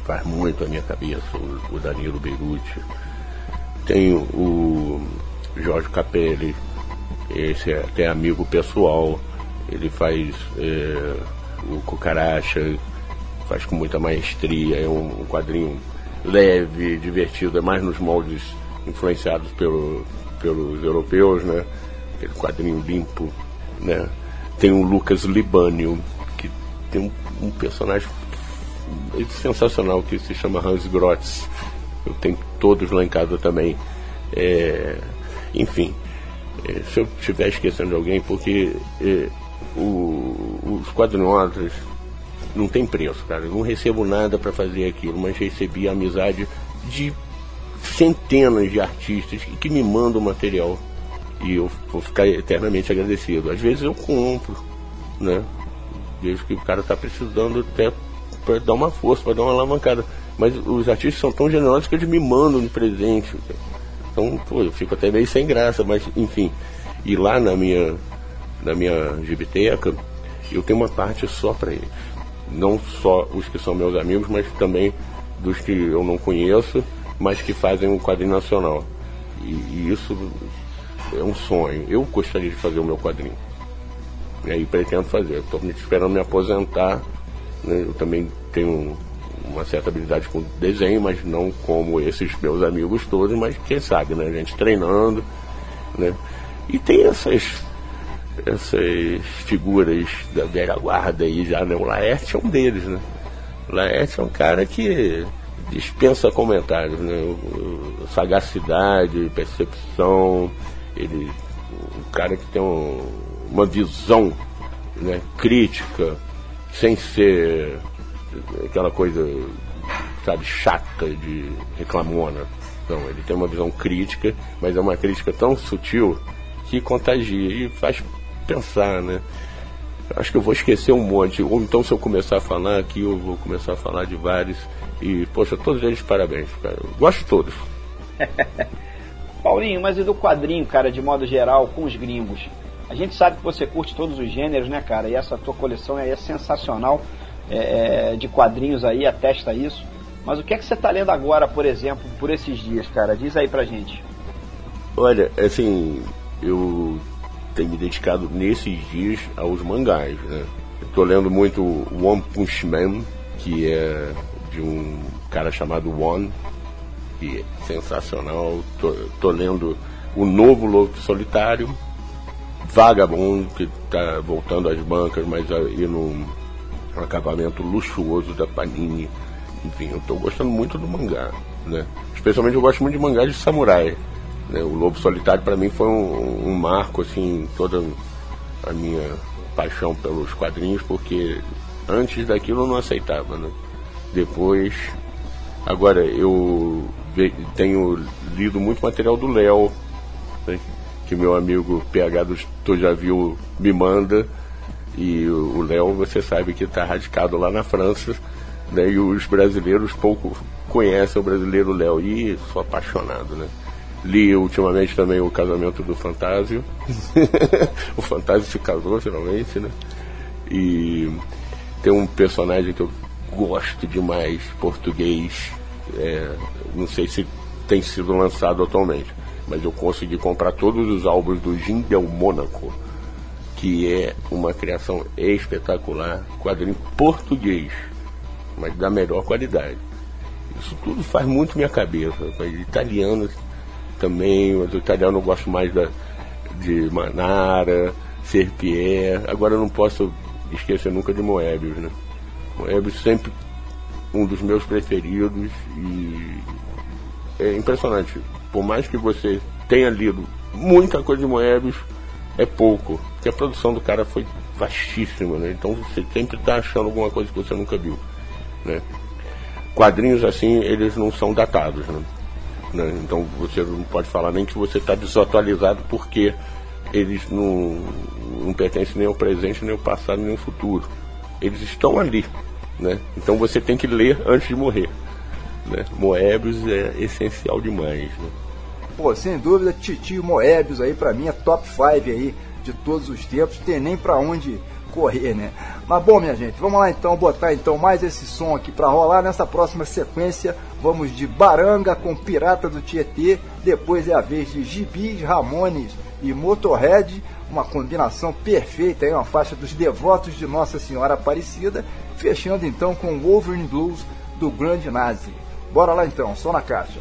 faz muito a minha cabeça, o, Danilo Beirute. Tenho o Jorge Capelli, esse é até amigo pessoal, ele faz é, o Cucaracha, faz com muita maestria, é um, um, quadrinho leve, divertido, é mais nos moldes influenciados pelo, pelos europeus, né? Aquele quadrinho limpo, né? Tem o Lucas Libânio, que tem um, um personagem sensacional que se chama Hans Grotz. Eu tenho todos lá em casa também. É, enfim, é, se eu estiver esquecendo de alguém, porque é, o, os quadrinhos não tem preço, cara. Eu não recebo nada para fazer aquilo, mas recebi a amizade de centenas de artistas que me mandam material. E eu vou ficar eternamente agradecido. Às vezes eu compro, né? Vejo que o cara está precisando até para dar uma força, para dar uma alavancada. Mas os artistas são tão generosos que eles me mandam de presente. Então, pô, eu fico até meio sem graça, mas enfim. E lá na minha, na minha gibiteca, eu tenho uma parte só para eles. Não só os que são meus amigos, mas também dos que eu não conheço, mas que fazem um quadrinho nacional. E, e isso é um sonho. Eu gostaria de fazer o meu quadrinho. E aí pretendo fazer. Estou esperando me aposentar né? Eu também tenho uma certa habilidade com desenho, mas não como esses meus amigos todos, mas quem sabe, né? A gente treinando, né? E tem essas essas figuras da velha guarda aí já, né? O Laerte é um deles, né? O Laerte é um cara que dispensa comentários, né? Sagacidade, percepção, ele um cara que tem um, uma visão né, crítica, sem ser aquela coisa, sabe, chata de reclamona. Não, ele tem uma visão crítica, mas é uma crítica tão sutil que contagia e faz pensar, né? Acho que eu vou esquecer um monte, ou então se eu começar a falar aqui, eu vou começar a falar de vários. E, poxa, todos eles parabéns, cara. Eu gosto de todos. [laughs] Paulinho, mas e do quadrinho, cara, de modo geral, com os gringos? A gente sabe que você curte todos os gêneros, né, cara? E essa tua coleção aí é sensacional é, é de quadrinhos aí, atesta isso. Mas o que é que você está lendo agora, por exemplo, por esses dias, cara? Diz aí pra gente. Olha, assim, eu tenho me dedicado nesses dias aos mangás, né? Estou lendo muito One Punch Man, que é de um cara chamado One, que sensacional. Tô, tô lendo o novo Lobo Solitário, Vagabond, que está voltando às bancas, mas aí num acabamento luxuoso da Panini. Enfim, eu estou gostando muito do mangá, né? Especialmente eu gosto muito de mangá de samurai. Né? O Lobo Solitário para mim foi um, um marco, assim, toda a minha paixão pelos quadrinhos, porque antes daquilo eu não aceitava, né? Depois, agora eu tenho lido muito material do Léo, né? que meu amigo PH do Tu Já Viu me manda, e o Léo, você sabe que está radicado lá na França, né? e os brasileiros pouco conhecem o brasileiro Léo, e sou apaixonado, né? Li ultimamente também o casamento do Fantásio. [laughs] o Fantásio se casou finalmente, né? E tem um personagem que eu gosto demais, português. É, não sei se tem sido lançado atualmente, mas eu consegui comprar todos os álbuns do Jim Del Mônaco, que é uma criação espetacular, quadrinho português, mas da melhor qualidade. Isso tudo faz muito minha cabeça. Italiano também, mas o italiano eu gosto mais da, de Manara, Serpier. Agora eu não posso esquecer nunca de Moebius, né? Moebius sempre um dos meus preferidos e é impressionante. Por mais que você tenha lido muita coisa de Moebius, é pouco, porque a produção do cara foi vastíssima, né? Então você sempre está achando alguma coisa que você nunca viu, né? Quadrinhos assim, eles não são datados, né? Né? Então você não pode falar nem que você está desatualizado porque eles não, não pertencem nem ao presente, nem ao passado, nem ao futuro. Eles estão ali. Né? Então você tem que ler antes de morrer. Né? Moebius é essencial demais. Né? Pô, sem dúvida, Titio Moebius aí para mim é top 5 aí de todos os tempos, tem nem para onde correr, né? Mas bom, minha gente, vamos lá então botar então mais esse som aqui para rolar nessa próxima sequência. Vamos de Baranga com Pirata do Tietê, depois é a vez de Gibis, Ramones e Motorhead, uma combinação perfeita aí, uma faixa dos devotos de Nossa Senhora Aparecida, fechando então com Wolverine Blues do Grande Nazi. Bora lá então, só na caixa.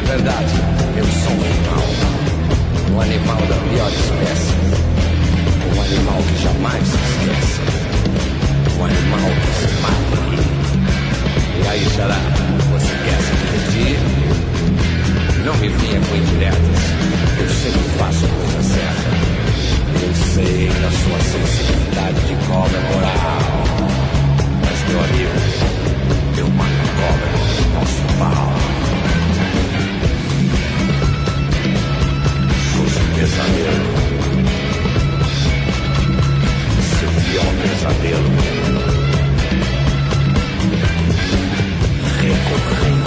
Verdade, eu sou um animal. Um animal da pior espécie. Um animal que jamais se esquece. Um animal que se mata. E aí, Xará, você quer se divertir? Não me vinha com indiretas. Eu sempre faço a coisa certa. Eu sei da sua sensibilidade de cobra moral. Mas, meu amigo, eu mato cobra pesadelo. Seu pior pesadelo. Recorrente.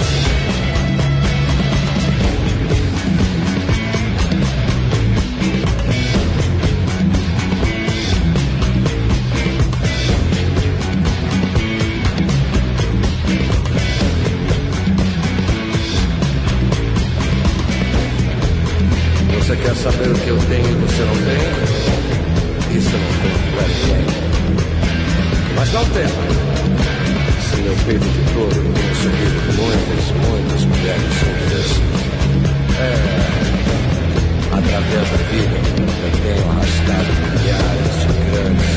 Saber o que eu tenho e você não tem? Isso eu não tem, Brad Pitt. Mas não tem. Se meu peito de touro tenho subido muitas, muitas mulheres soltas. É. Através da vida, eu tenho arrastado milhares de grandes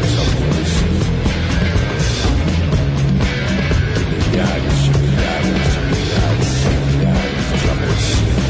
e amores. Milhares de milhares de milhares de milhares de amorzinhos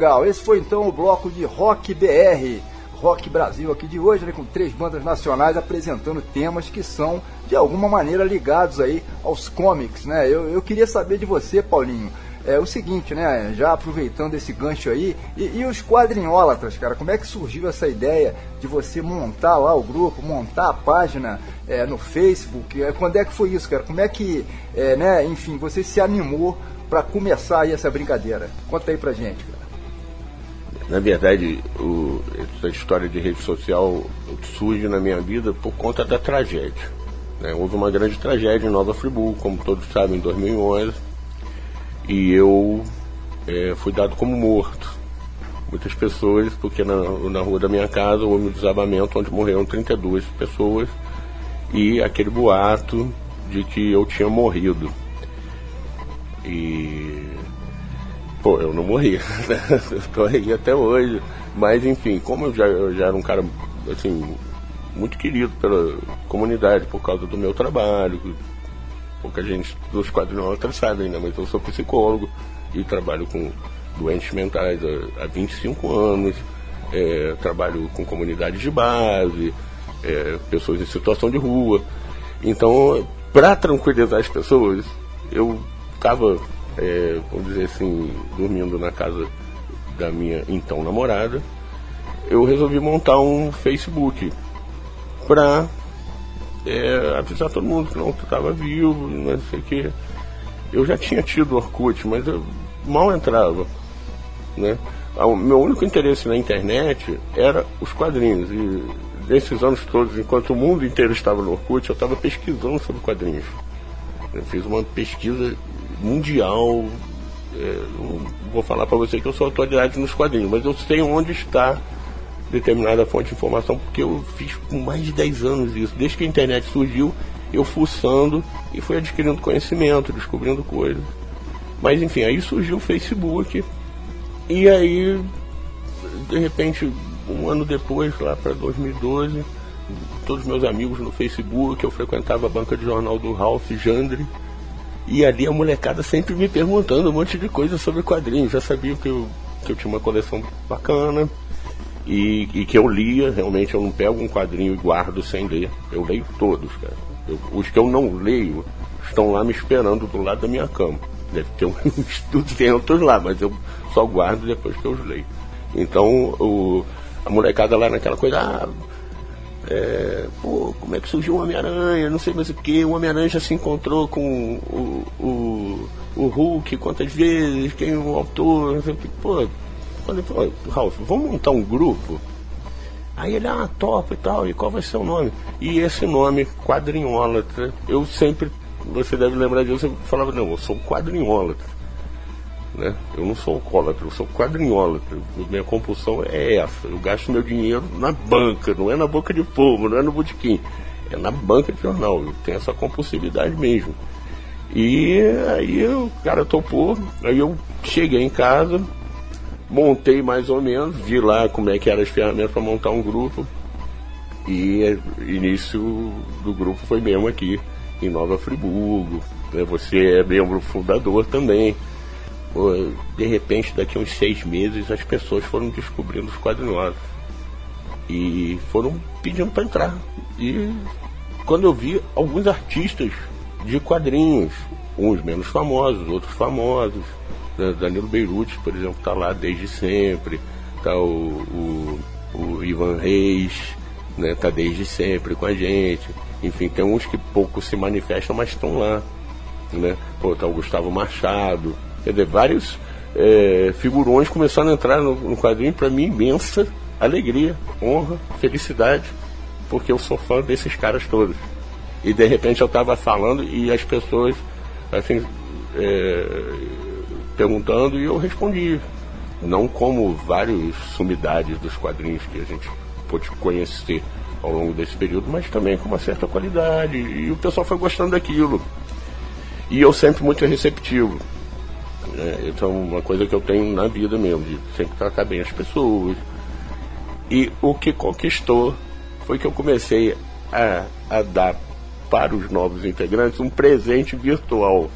Legal, esse foi então o bloco de Rock BR, Rock Brasil aqui de hoje, né, com três bandas nacionais apresentando temas que são de alguma maneira ligados aí aos comics, né? Eu, eu queria saber de você, Paulinho, é o seguinte, né? Já aproveitando esse gancho aí, e, e os quadrinhólatras, cara, como é que surgiu essa ideia de você montar lá o grupo, montar a página é, no Facebook? É, quando é que foi isso, cara? Como é que, é, né? Enfim, você se animou para começar aí essa brincadeira? Conta aí pra gente, cara. Na verdade, o, essa história de rede social surge na minha vida por conta da tragédia. né? Houve uma grande tragédia em Nova Friburgo, como todos sabem, em 2011, e eu eh, fui dado como morto. Muitas pessoas, porque na, na rua da minha casa houve um desabamento onde morreram 32 pessoas e aquele boato de que eu tinha morrido. E Pô, eu não morri, [laughs] né? Estou aí até hoje. Mas enfim, como eu já, eu já era um cara assim, muito querido pela comunidade por causa do meu trabalho, pouca gente dos quadrinhos sabem, né? Mas eu sou psicólogo e trabalho com doentes mentais há, há 25 anos, é, trabalho com comunidades de base, é, pessoas em situação de rua. Então, para tranquilizar as pessoas, eu ficava é, vamos dizer assim, dormindo na casa da minha então namorada, eu resolvi montar um Facebook para é, avisar todo mundo que não estava vivo, não sei o que. Eu já tinha tido Orkut, mas eu mal entrava. Né? O meu único interesse na internet era os quadrinhos. E nesses anos todos, enquanto o mundo inteiro estava no Orkut, eu estava pesquisando sobre quadrinhos. Eu fiz uma pesquisa mundial. É, vou falar para você que eu sou autoridade nos quadrinhos, mas eu sei onde está determinada fonte de informação, porque eu fiz com mais de 10 anos isso. Desde que a internet surgiu, eu fuçando e fui adquirindo conhecimento, descobrindo coisas. Mas enfim, aí surgiu o Facebook E aí, de repente, um ano depois, lá para 2012, todos meus amigos no Facebook, eu frequentava a banca de jornal do Ralph Jandre, e ali a molecada sempre me perguntando um monte de coisa sobre quadrinhos. Já sabia que eu, que eu tinha uma coleção bacana e, e que eu lia. Realmente eu não pego um quadrinho e guardo sem ler. Eu leio todos, cara. Eu, os que eu não leio estão lá me esperando do lado da minha cama. Deve ter [laughs] uns 200 lá, mas eu só guardo depois que eu os leio. Então o, a molecada lá naquela coisa, ah, é, pô, como é que surgiu o Homem-Aranha, não sei mais o que, o Homem-Aranha já se encontrou com o, o, o Hulk quantas vezes, quem é o autor, pô, falei, pô, Ralph, vamos montar um grupo? Aí ele, ah, top e tal, e qual vai ser o nome? E esse nome, quadrinhólatra, eu sempre, você deve lembrar disso, eu falava, não, eu sou quadrinhólatra. Né? Eu não sou alcoólatra, eu sou quadrinhólatra. Minha compulsão é essa. Eu gasto meu dinheiro na banca, não é na boca de povo, não é no botequim. É na banca de jornal. Eu tenho essa compulsividade mesmo. E aí o cara topou, aí eu cheguei em casa, montei mais ou menos, vi lá como é que eram as ferramentas para montar um grupo. E início do grupo foi mesmo aqui, em Nova Friburgo. Né? Você é membro fundador também de repente, daqui a uns seis meses, as pessoas foram descobrindo os quadrinhos e foram pedindo para entrar. E quando eu vi alguns artistas de quadrinhos, uns menos famosos, outros famosos? Danilo Beirute, por exemplo, está lá desde sempre, está o, o, o, Ivan Reis, está né? Tá desde sempre com a gente. Enfim, tem uns que pouco se manifestam, mas estão lá. Né? Pô, tá o Gustavo Machado, Quer dizer, vários é, figurões começaram a entrar no, no quadrinho, para mim, imensa alegria, honra, felicidade, porque eu sou fã desses caras todos. E de repente eu estava falando e as pessoas, assim, é, perguntando e eu respondi. Não como várias sumidades dos quadrinhos que a gente pôde conhecer ao longo desse período, mas também com uma certa qualidade. E o pessoal foi gostando daquilo. E eu sempre muito receptivo. É, então, uma coisa que eu tenho na vida mesmo, de sempre tratar bem as pessoas. E o que conquistou foi que eu comecei a, a dar para os novos integrantes um presente virtual.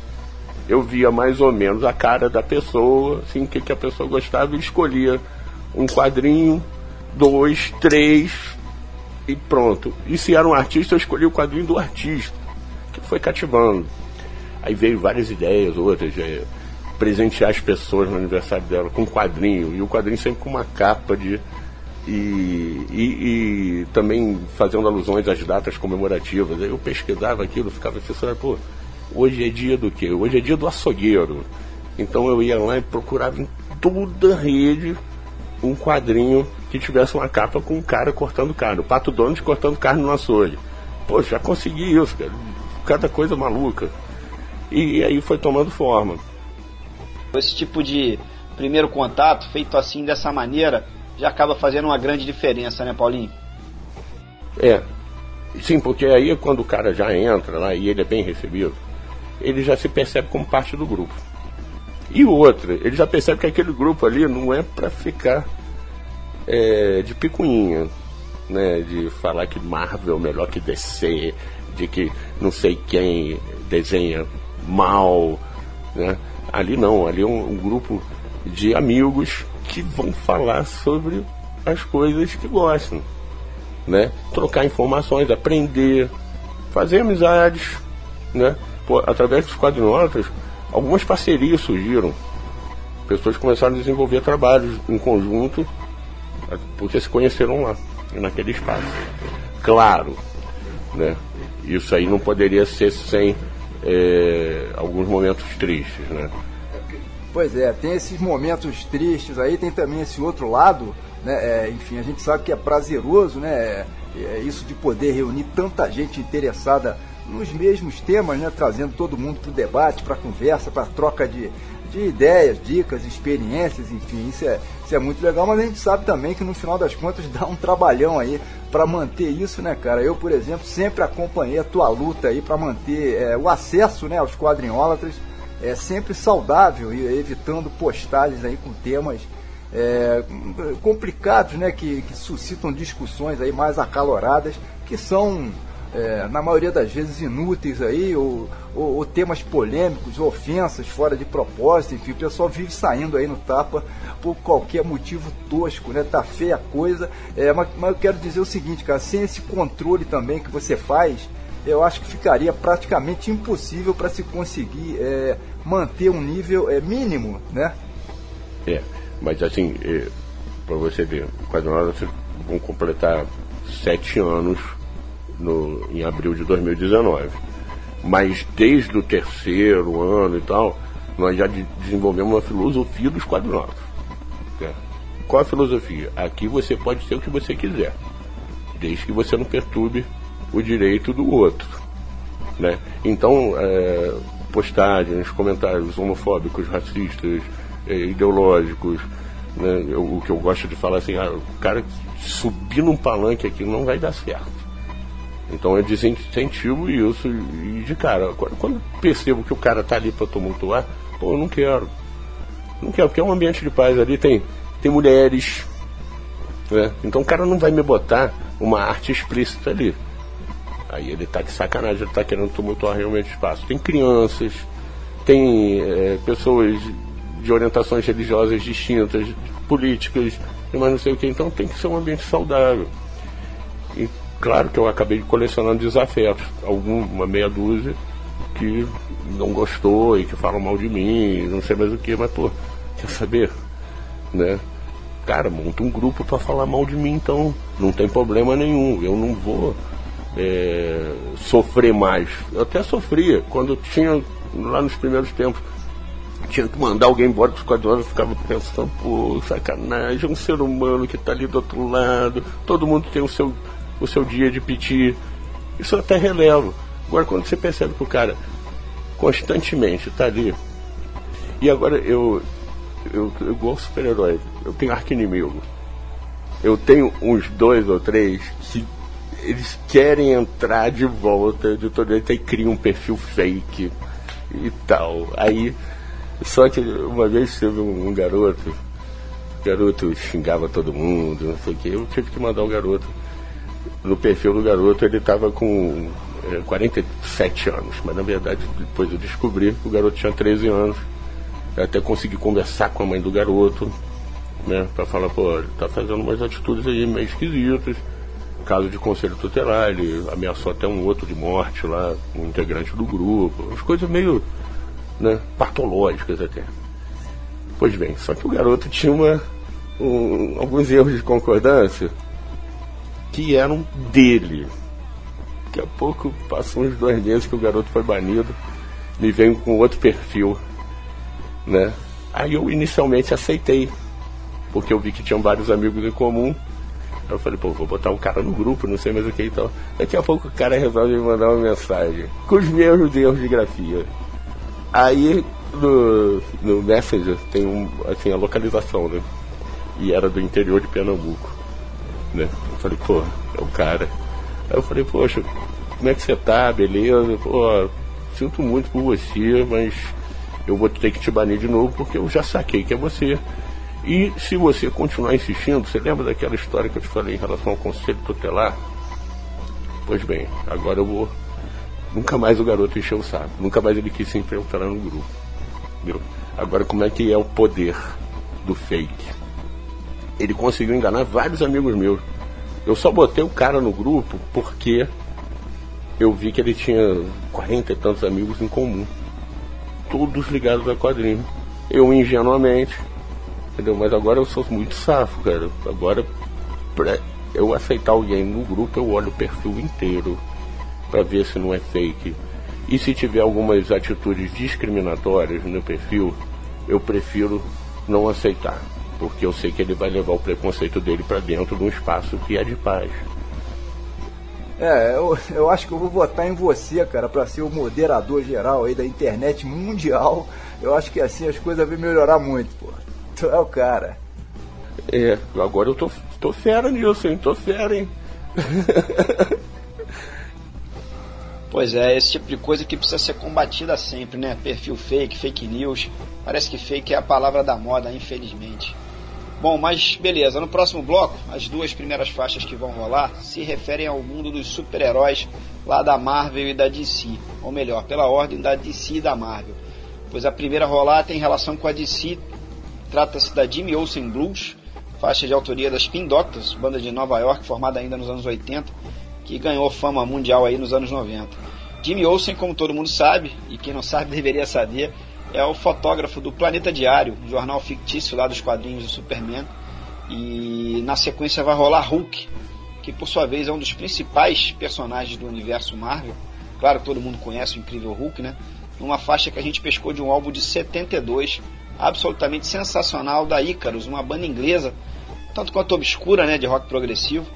Eu via mais ou menos a cara da pessoa, assim, o que, que a pessoa gostava e escolhia um quadrinho, dois, três e pronto. E se era um artista, eu escolhi o quadrinho do artista, que foi cativando. Aí veio várias ideias, outras. É, presentear as pessoas no aniversário dela com um quadrinho. E o quadrinho sempre com uma capa de. E, e, e também fazendo alusões às datas comemorativas. Eu pesquisava aquilo, ficava pensando, pô, hoje é dia do quê? Hoje é dia do açougueiro. Então eu ia lá e procurava em toda a rede um quadrinho que tivesse uma capa com um cara cortando carne, o Pato Donald cortando carne no açougue. Pô, já consegui isso, cara. Cada coisa maluca. E, e aí foi tomando forma. Esse tipo de primeiro contato, feito assim dessa maneira, já acaba fazendo uma grande diferença, né, Paulinho? É. Sim, porque aí quando o cara já entra lá e ele é bem recebido, ele já se percebe como parte do grupo. E o outro, ele já percebe que aquele grupo ali não é para ficar é, de picuinha, né? De falar que Marvel é melhor que DC, de que não sei quem desenha mal, né? Ali não, ali é um, um grupo de amigos que vão falar sobre as coisas que gostam, né? Trocar informações, aprender, fazer amizades, né? Pô, através dos quadrinólatras, algumas parcerias surgiram. Pessoas começaram a desenvolver trabalhos em conjunto, porque se conheceram lá, naquele espaço. Claro, né? Isso aí não poderia ser sem é, alguns momentos tristes, né? Pois é, tem esses momentos tristes aí, tem também esse outro lado, né? É, enfim, a gente sabe que é prazeroso, né? É, é isso de poder reunir tanta gente interessada nos mesmos temas, né? Trazendo todo mundo para o debate, para a conversa, para a troca de, de ideias, dicas, experiências, enfim, isso é, isso é muito legal, mas a gente sabe também que no final das contas [laughs] dá um trabalhão aí para manter isso, né, cara? Eu, por exemplo, sempre acompanhei a tua luta aí para manter é, o acesso né, aos quadrinhólatras é, sempre saudável e evitando postagens aí com temas é, complicados, né, que, que suscitam discussões aí mais acaloradas, que são é, na maioria das vezes inúteis aí, ou, ou, ou, temas polêmicos, ofensas fora de propósito, enfim, o pessoal vive saindo aí no tapa por qualquer motivo tosco, né? Tá feia a coisa. É, mas, mas eu quero dizer o seguinte, cara, sem esse controle também que você faz, eu acho que ficaria praticamente impossível para se conseguir é, manter um nível é, mínimo, né? É, mas assim, é, para você ver, quase nós vão completar sete anos no, em abril de 2019. Mas desde o terceiro ano e tal, nós já de, desenvolvemos uma filosofia dos quadrinógrafos. É. Qual a filosofia? Aqui você pode ser o que você quiser, desde que você não perturbe o direito do outro. Né? Então, é, postagens, comentários homofóbicos, racistas, é, ideológicos, né? eu, o que eu gosto de falar assim, ah, o cara subir num palanque aqui não vai dar certo. Então eu desincentivo isso e de cara, quando percebo que o cara tá ali para tumultuar, pô, eu não quero. Não quero, porque é um ambiente de paz ali, tem, tem mulheres. Né? Então o cara não vai me botar uma arte explícita ali. Aí ele tá de sacanagem, ele tá querendo tumultuar realmente o espaço. Tem crianças, tem é, pessoas de orientações religiosas distintas, políticas, mas não sei o que. Então tem que ser um ambiente saudável. E Claro que eu acabei colecionando desafetos, alguma meia dúzia que não gostou e que falam mal de mim, não sei mais o que, mas pô, quer saber? Né? Cara, monta um grupo para falar mal de mim, então não tem problema nenhum. Eu não vou é, sofrer mais. Eu até sofria quando tinha lá nos primeiros tempos tinha que mandar alguém embora dos quadros, eu ficava pensando, pô, sacanagem, um ser humano que está ali do outro lado, todo mundo tem o seu o seu dia de pedir. Isso até relevo. Agora, quando você percebe que o cara constantemente está ali, e agora eu, eu, eu igual super-herói, eu tenho arqui-inimigo. Eu tenho uns dois ou três que eles querem entrar de volta de todo jeito e criam um perfil fake e tal. Aí, só que uma vez teve um, um garoto, o garoto xingava todo mundo, não sei o que, eu tive que mandar o garoto no perfil do garoto ele estava com é, 47 anos, mas na verdade depois eu descobri que o garoto tinha 13 anos. Eu até consegui conversar com a mãe do garoto, né, para falar, pô, ele tá fazendo umas atitudes aí meio esquisitas. Caso de conselho tutelar, ele ameaçou até um outro de morte lá, um integrante do grupo, umas coisas meio né, patológicas até. Pois bem, só que o garoto tinha uma, um, alguns erros de concordância que eram dele. Daqui a pouco passou uns dois meses que o garoto foi banido, me veio com outro perfil, né? Aí eu inicialmente aceitei, porque eu vi que tinham vários amigos em comum. Eu falei, pô, vou botar um cara no grupo, não sei mais o que e tal. Daqui a pouco o cara resolve me mandar uma mensagem com os meus erros de grafia. Aí no, no Messenger tem um, assim, a localização, né? E era do interior de Pernambuco né? Falei, pô, é o cara. Aí eu falei, poxa, como é que você tá? Beleza? Pô, sinto muito por você, mas eu vou ter que te banir de novo porque eu já saquei que é você. E se você continuar insistindo, você lembra daquela história que eu te falei em relação ao conselho tutelar? Pois bem, agora eu vou. Nunca mais o garoto encheu o saco, nunca mais ele quis se infiltrar no grupo. Entendeu? Agora, como é que é o poder do fake? ele conseguiu enganar vários amigos meus. Eu só botei o cara no grupo porque eu vi que ele tinha quarenta e tantos amigos em comum. Todos ligados a quadrinho. Eu ingenuamente, entendeu? Mas agora eu sou muito safo, cara. Agora, pra eu aceitar alguém no grupo, eu olho o perfil inteiro para ver se não é fake. E se tiver algumas atitudes discriminatórias no perfil, eu prefiro não aceitar porque eu sei que ele vai levar o preconceito dele para dentro de um espaço que é de paz. É, eu, eu acho que eu vou votar em você, cara, para ser o moderador geral aí da internet mundial. Eu acho que assim as coisas vão melhorar muito, pô. Tu é o cara. É, agora eu tô, tô fera nisso, hein? Tô fera, hein? [laughs] Pois é, esse tipo de coisa que precisa ser combatida sempre, né? Perfil fake, fake news. Parece que fake é a palavra da moda, infelizmente. Bom, mas beleza, no próximo bloco, as duas primeiras faixas que vão rolar se referem ao mundo dos super-heróis lá da Marvel e da DC, ou melhor, pela ordem da DC e da Marvel. Pois a primeira rolar tem relação com a DC, trata-se da Jimmy Olsen Blues, faixa de autoria das Spin Doctors, banda de Nova York formada ainda nos anos 80, que ganhou fama mundial aí nos anos 90. Jimmy Olsen, como todo mundo sabe, e quem não sabe [laughs] deveria saber, é o fotógrafo do Planeta Diário, um jornal fictício lá dos quadrinhos do Superman. E na sequência vai rolar Hulk, que por sua vez é um dos principais personagens do universo Marvel. Claro todo mundo conhece o incrível Hulk, né? Numa faixa que a gente pescou de um álbum de 72, absolutamente sensacional da Icarus, uma banda inglesa, tanto quanto obscura, né, de rock progressivo,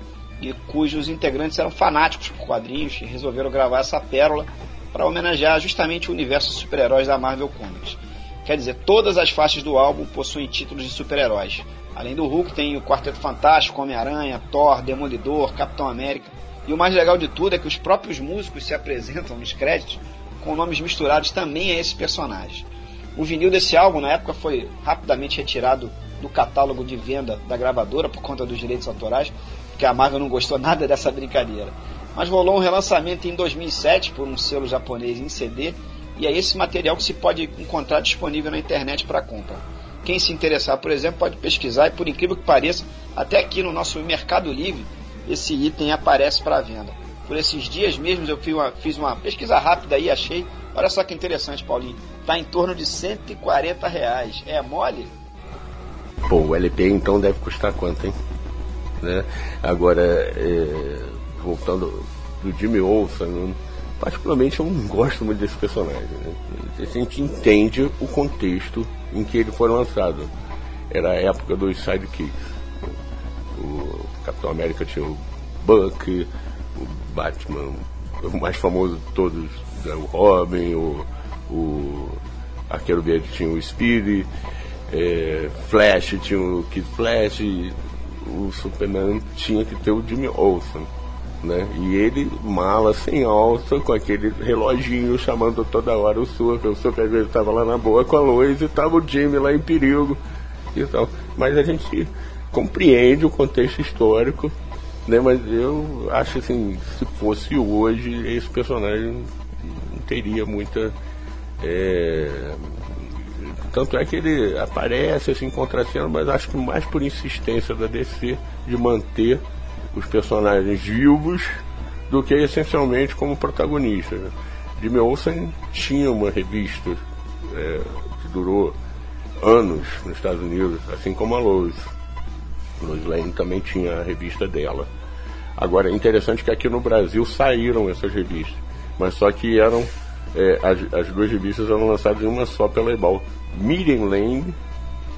e cujos integrantes eram fanáticos por quadrinhos e resolveram gravar essa pérola para homenagear justamente o universo de super-heróis da Marvel Comics. Quer dizer, todas as faixas do álbum possuem títulos de super-heróis. Além do Hulk, tem o Quarteto Fantástico, Homem-Aranha, Thor, Demolidor, Capitão América. E o mais legal de tudo é que os próprios músicos se apresentam nos créditos com nomes misturados também a esses personagens. O vinil desse álbum, na época, foi rapidamente retirado do catálogo de venda da gravadora por conta dos direitos autorais, porque a Marvel não gostou nada dessa brincadeira mas rolou um relançamento em 2007 por um selo japonês em CD e é esse material que se pode encontrar disponível na internet para compra. Quem se interessar, por exemplo, pode pesquisar e, por incrível que pareça, até aqui no nosso Mercado Livre, esse item aparece para venda. Por esses dias mesmos eu fiz uma, fiz uma pesquisa rápida e achei. Olha só que interessante, Paulinho. Está em torno de 140 reais. É mole? Pô, o LP então deve custar quanto, hein? Né? Agora, é voltando do Jimmy Olsen, particularmente eu não gosto muito desse personagem. Né? A gente entende o contexto em que ele foi lançado. Era a época dos sidekicks. O Capitão América tinha o Buck, o Batman, o mais famoso de todos, né? o Robin, o, o Arqueiro Verde tinha o Speedy, é, Flash tinha o Kid Flash, o Superman tinha que ter o Jimmy Olsen né? E ele, mala sem alça, com aquele reloginho chamando toda hora o Super. O Super estava lá na boa com a luz e estava o Jimmy lá em perigo e tal. Mas a gente compreende o contexto histórico, né? Mas eu acho assim, se fosse hoje, esse personagem não teria muita. É... Tanto é que ele aparece assim contracendo, mas acho que mais por insistência da DC de manter os personagens vivos do que essencialmente como protagonistas. Né? Jimmy Olsen tinha uma revista é, que durou anos nos Estados Unidos, assim como a Lois. Lois Lane também tinha a revista dela. Agora, é interessante que aqui no Brasil saíram essas revistas, mas só que eram é, as, as, duas revistas eram lançadas em uma só pela Ebal. Miriam Lane,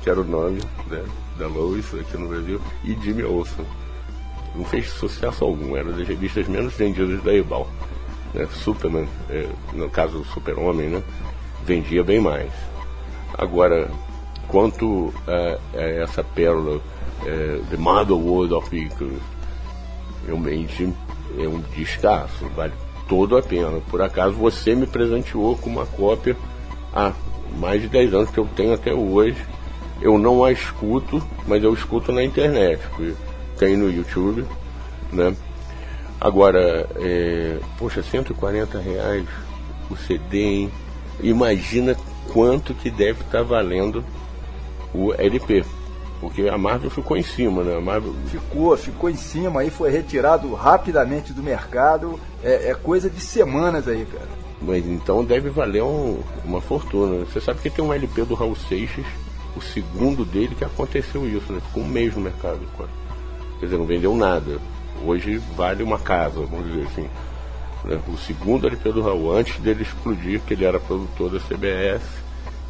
que era o nome né, da Lois aqui no Brasil, e Jimmy Olsen não fez sucesso algum, era das revistas menos vendidas da Ebal. Né? Superman, é, no caso do Super-Homem, né? vendia bem mais. Agora, quanto a, a essa pérola, é, The Mother World of Icarus, realmente é um descasso, vale todo a pena. Por acaso você me presenteou com uma cópia há mais de 10 anos que eu tenho até hoje. Eu não a escuto, mas eu escuto na internet. Porque tem no YouTube, né? Agora, é, poxa, 140 reais o CD, hein? Imagina quanto que deve estar tá valendo o LP. Porque a Marvel ficou em cima, né? A Marvel... Ficou, ficou em cima, aí foi retirado rapidamente do mercado. É, é coisa de semanas aí, cara. Mas então deve valer um, uma fortuna. Você sabe que tem um LP do Raul Seixas, o segundo dele, que aconteceu isso, né? Ficou um mês no mercado. Quase. Quer dizer, não vendeu nada. Hoje vale uma casa, vamos dizer assim. Né? O segundo LP do Raul, antes dele explodir, que ele era produtor da CBS.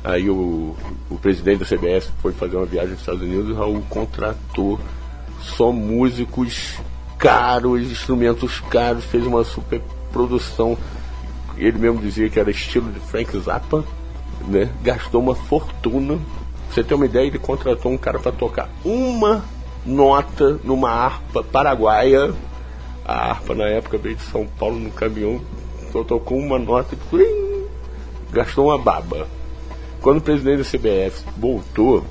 Aí o, o presidente da CBS foi fazer uma viagem nos Estados Unidos e o Raul contratou só músicos caros, instrumentos caros, fez uma super produção. Ele mesmo dizia que era estilo de Frank Zappa, né? Gastou uma fortuna. Você ter uma ideia, ele contratou um cara para tocar uma nota numa harpa paraguaia. A harpa na época veio de São Paulo no caminhão, só tocou uma nota e gastou uma baba. Quando o presidente da CBF voltou,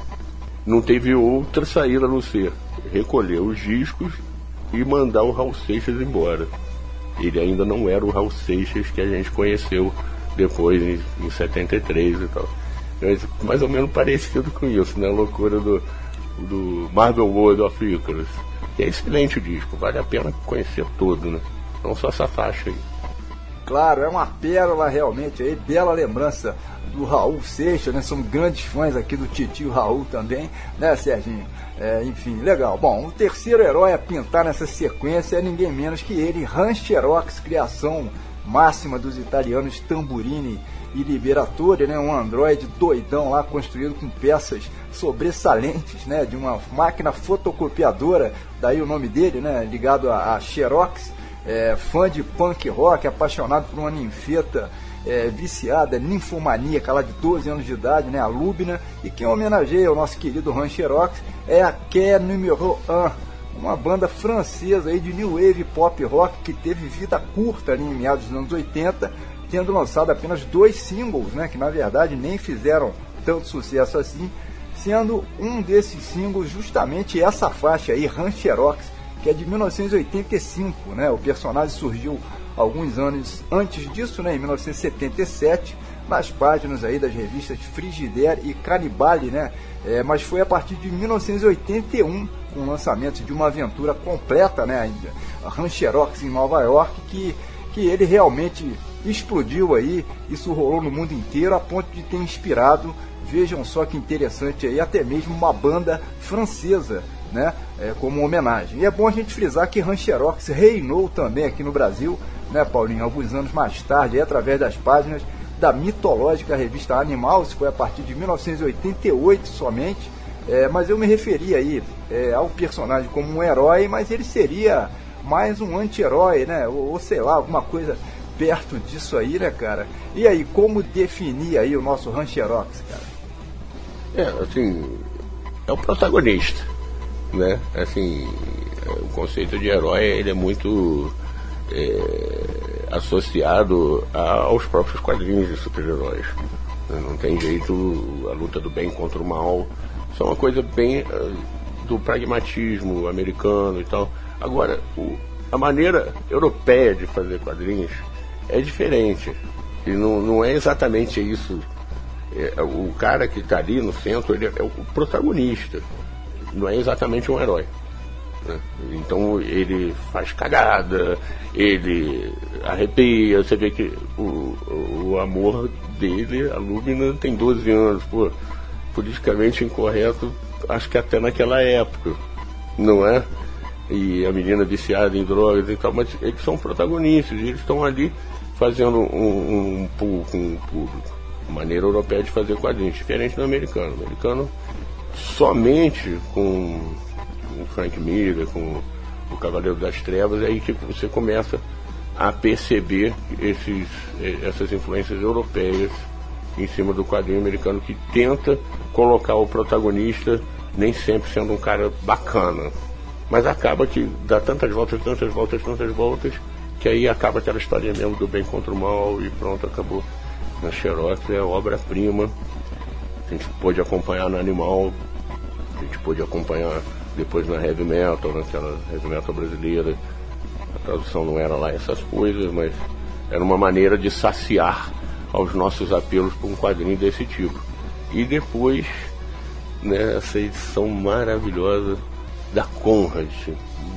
não teve outra saída a não ser recolher os discos e mandar o Raul Seixas embora. Ele ainda não era o Raul Seixas que a gente conheceu depois, em, em 73 e tal. Mas, mais ou menos parecido com isso, né? A loucura do, do Marvel World of Icarus. Que é excelente o disco, vale a pena conhecer todo, né? Não só essa faixa aí. Claro, é uma pérola realmente aí, bela lembrança do Raul Seixas, né? Somos grandes fãs aqui do Titio Raul também, né, Serginho? É, enfim, legal. Bom, o terceiro herói a pintar nessa sequência é ninguém menos que ele, Hans Xerox, criação máxima dos italianos Tamburini e Liberatore, né? Um androide doidão lá construído com peças sobressalentes, né? De uma máquina fotocopiadora, daí o nome dele, né? Ligado a, a Xerox, é, fã de punk rock, apaixonado por uma ninfeta é, viciada, ninfomaníaca, lá de 12 anos de idade, né, a Lubna, e quem homenageia o nosso querido Ran Xerox é a Que Numéro 1, uma banda francesa aí de new wave pop rock que teve vida curta ali em meados dos anos 80, tendo lançado apenas dois singles, né, que na verdade nem fizeram tanto sucesso assim, sendo um desses singles justamente essa faixa aí, Ran Xerox, que é de 1985, né? O personagem surgiu alguns anos antes disso, né, em 1977, nas páginas aí das revistas Frigidaire e Canibale, né? É, mas foi a partir de 1981, com o lançamento de uma aventura completa, né, Rancherox em Nova York, que, que ele realmente explodiu aí, isso rolou no mundo inteiro a ponto de ter inspirado, vejam só que interessante aí, até mesmo uma banda francesa, né, é, como homenagem. E é bom a gente frisar que Rancherox reinou também aqui no Brasil, né, Paulinho, alguns anos mais tarde, através das páginas da mitológica revista Animal, isso foi a partir de 1988 somente, é, mas eu me referi aí é, ao personagem como um herói, mas ele seria mais um anti-herói, né, ou, ou, sei lá, alguma coisa perto disso aí, né, cara? E aí, como definir aí o nosso Rancherox, cara? É, assim, é o protagonista, né, assim, o conceito de herói, ele é muito é, associado a, aos próprios quadrinhos de super-heróis. Não tem jeito, a luta do bem contra o mal. Isso é uma coisa bem uh, do pragmatismo americano e tal. Agora, o, a maneira europeia de fazer quadrinhos é diferente. E não, não é exatamente isso. É, o cara que está ali no centro ele é, é o protagonista. Não é exatamente um herói. Né? Então ele faz cagada, ele arrepia, você vê que o, o amor dele, a Lubina, tem 12 anos, pô, politicamente incorreto, acho que até naquela época, não é? E a menina viciada em drogas e tal, mas eles são protagonistas, eles estão ali fazendo um, um pool com o público. Maneira europeia de fazer quadrinhos, diferente do americano. O americano somente com o Frank Miller, com o Cavaleiro das Trevas, é aí que você começa a perceber esses, eh, essas influências europeias em cima do quadrinho americano que tenta colocar o protagonista nem sempre sendo um cara bacana. Mas acaba que dá tantas voltas, tantas voltas, tantas voltas, que aí acaba aquela história mesmo do bem contra o mal e pronto, acabou. Na Xerox é obra-prima. A gente pôde acompanhar no Animal, a gente pôde acompanhar depois na heavy metal, naquela heavy metal brasileira. A tradução não era lá essas coisas, mas era uma maneira de saciar aos nossos apelos por um quadrinho desse tipo. E depois, né, essa edição maravilhosa da Conrad,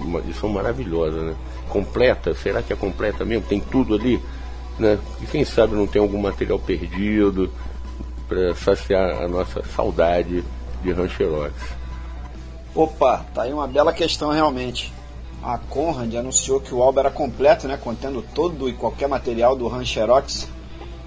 uma edição maravilhosa, né? Completa, será que é completa mesmo? Tem tudo ali, né? E quem sabe não tem algum material perdido para saciar a nossa saudade de Rancherox. Opa, tá aí uma bela questão realmente. A Conrad anunciou que o álbum era completo, né, contendo todo e qualquer material do Han Xerox,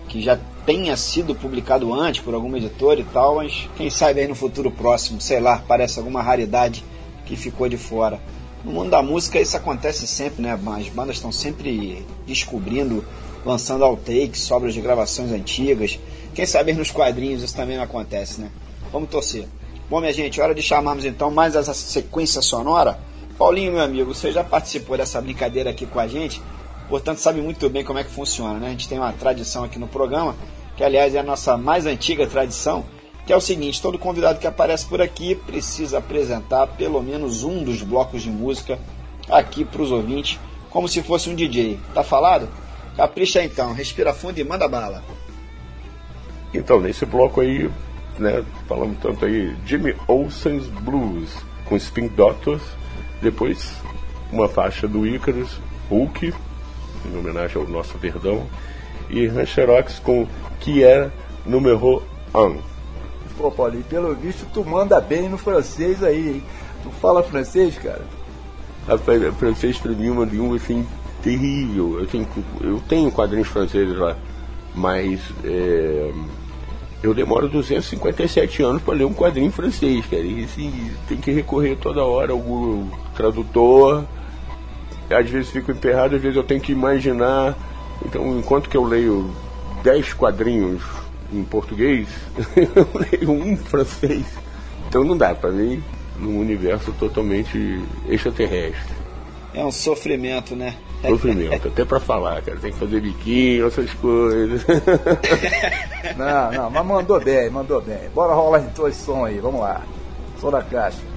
que já tenha sido publicado antes por algum editor e tal, mas quem sabe aí no futuro próximo, sei lá, parece alguma raridade que ficou de fora. No mundo da música isso acontece sempre, né? As bandas estão sempre descobrindo, lançando outtakes, sobras de gravações antigas. Quem sabe nos quadrinhos isso também não acontece, né? Vamos torcer. Bom, minha gente, hora de chamarmos então mais essa sequência sonora. Paulinho, meu amigo, você já participou dessa brincadeira aqui com a gente, portanto sabe muito bem como é que funciona, né? A gente tem uma tradição aqui no programa, que aliás é a nossa mais antiga tradição, que é o seguinte: todo convidado que aparece por aqui precisa apresentar pelo menos um dos blocos de música aqui para os ouvintes, como se fosse um DJ. Tá falado? Capricha então, respira fundo e manda bala. Então, nesse bloco aí, né, falamos tanto aí, Jimmy Olsen's Blues, com Spin Doctors, depois uma faixa do Icarus, Hulk, em homenagem ao nosso Verdão, e Rancherox com Que é Número 1. Pô, Paulinho, pelo visto tu manda bem no francês aí, hein? Tu fala francês, cara? Rapaz, francês pra mim é uma língua assim terrível. Assim, eu tenho quadrinhos franceses lá, mas é, eu demoro 257 anos para ler um quadrinho francês, cara. E assim, tem que recorrer toda hora ao tradutor. Às vezes fico emperrado, às vezes eu tenho que imaginar. Então, enquanto que eu leio 10 quadrinhos em português, [laughs] eu leio um francês. Então não dá para mim num universo totalmente extraterrestre. É um sofrimento, né? Sofrimento, até pra falar, cara. Tem que fazer biquinho, essas coisas. [laughs] Não, não, mas mandou bem, mandou bem. Bora rolar então esse som aí, vamos lá. Som da caixa.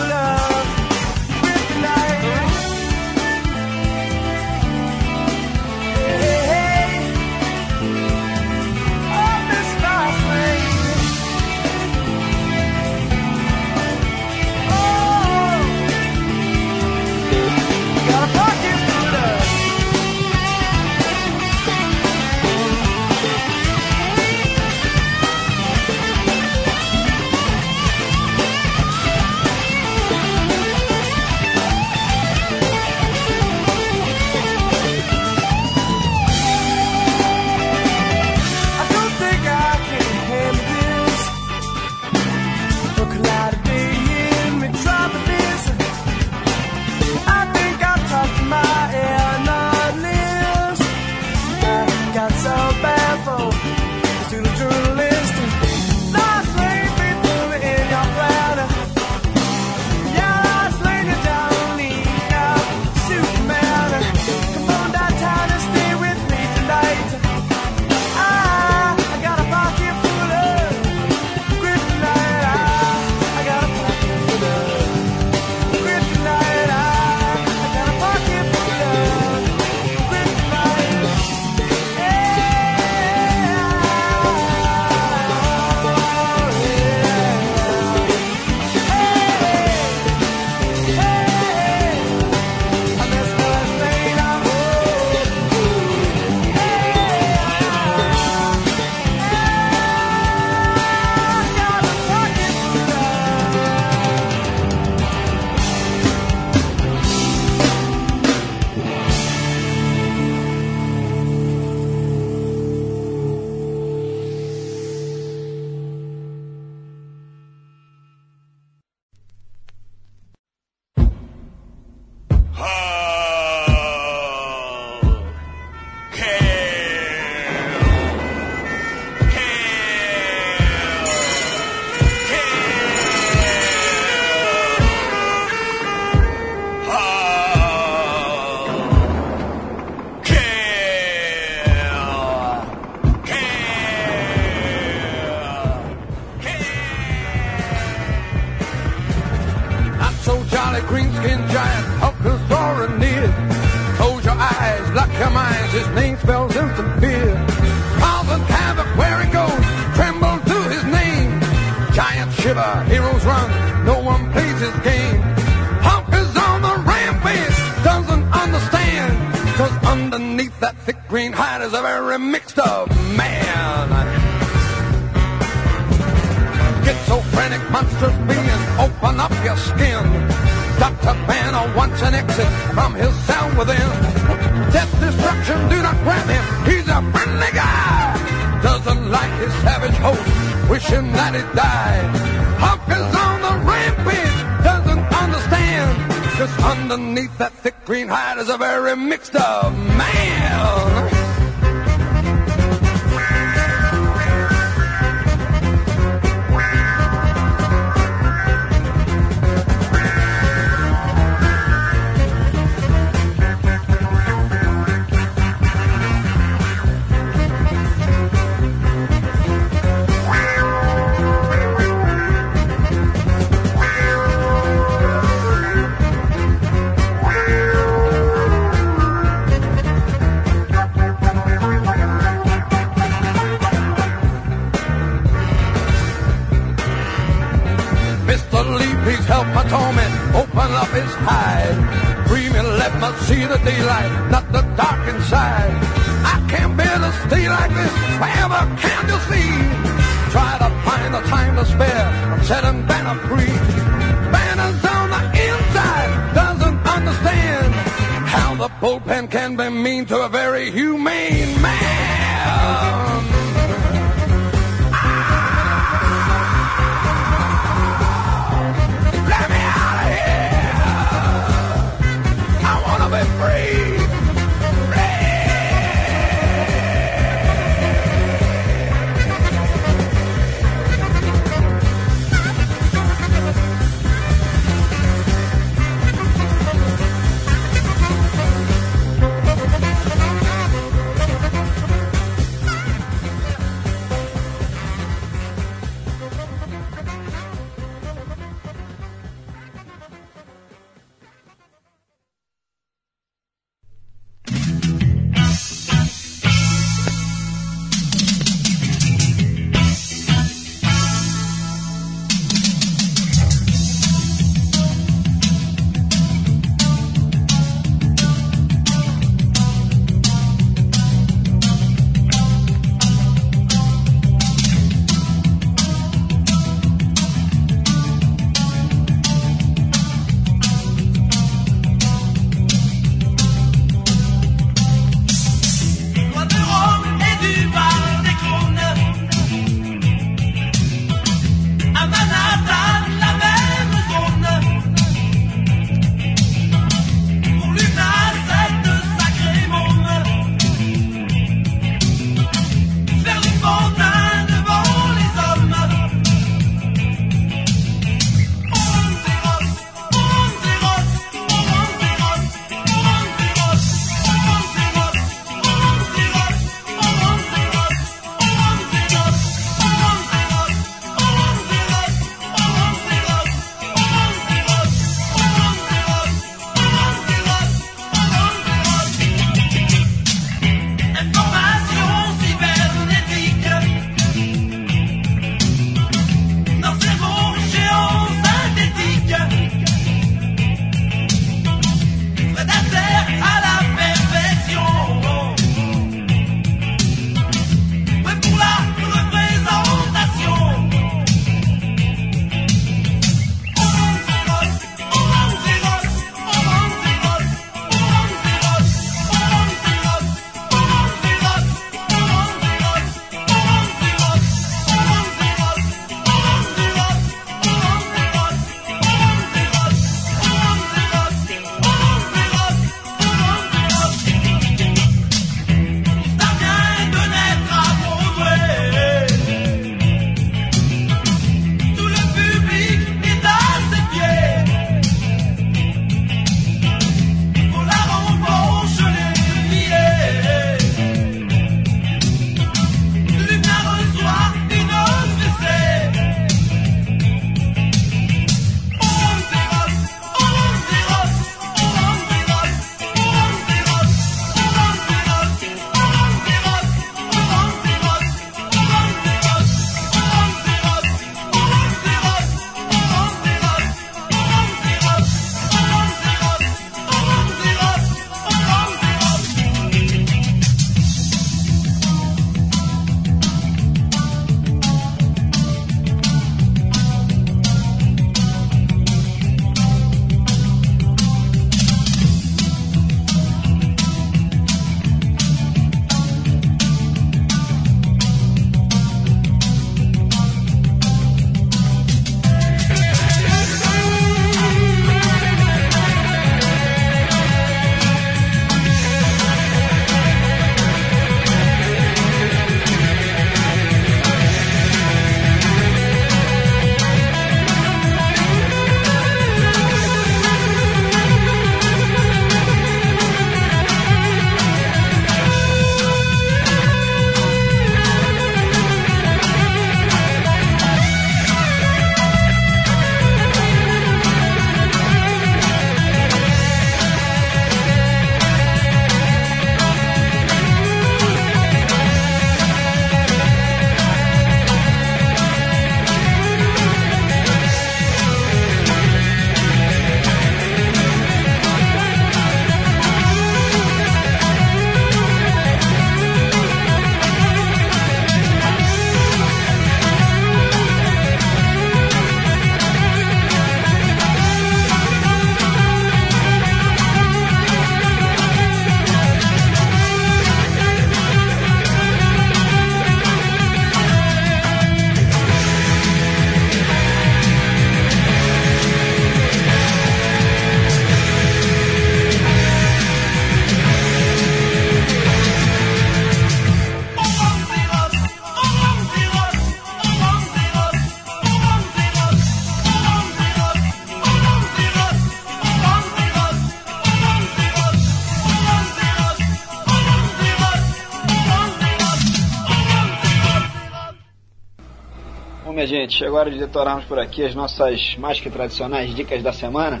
Gente, chegou a hora de detorarmos por aqui as nossas mais que tradicionais dicas da semana.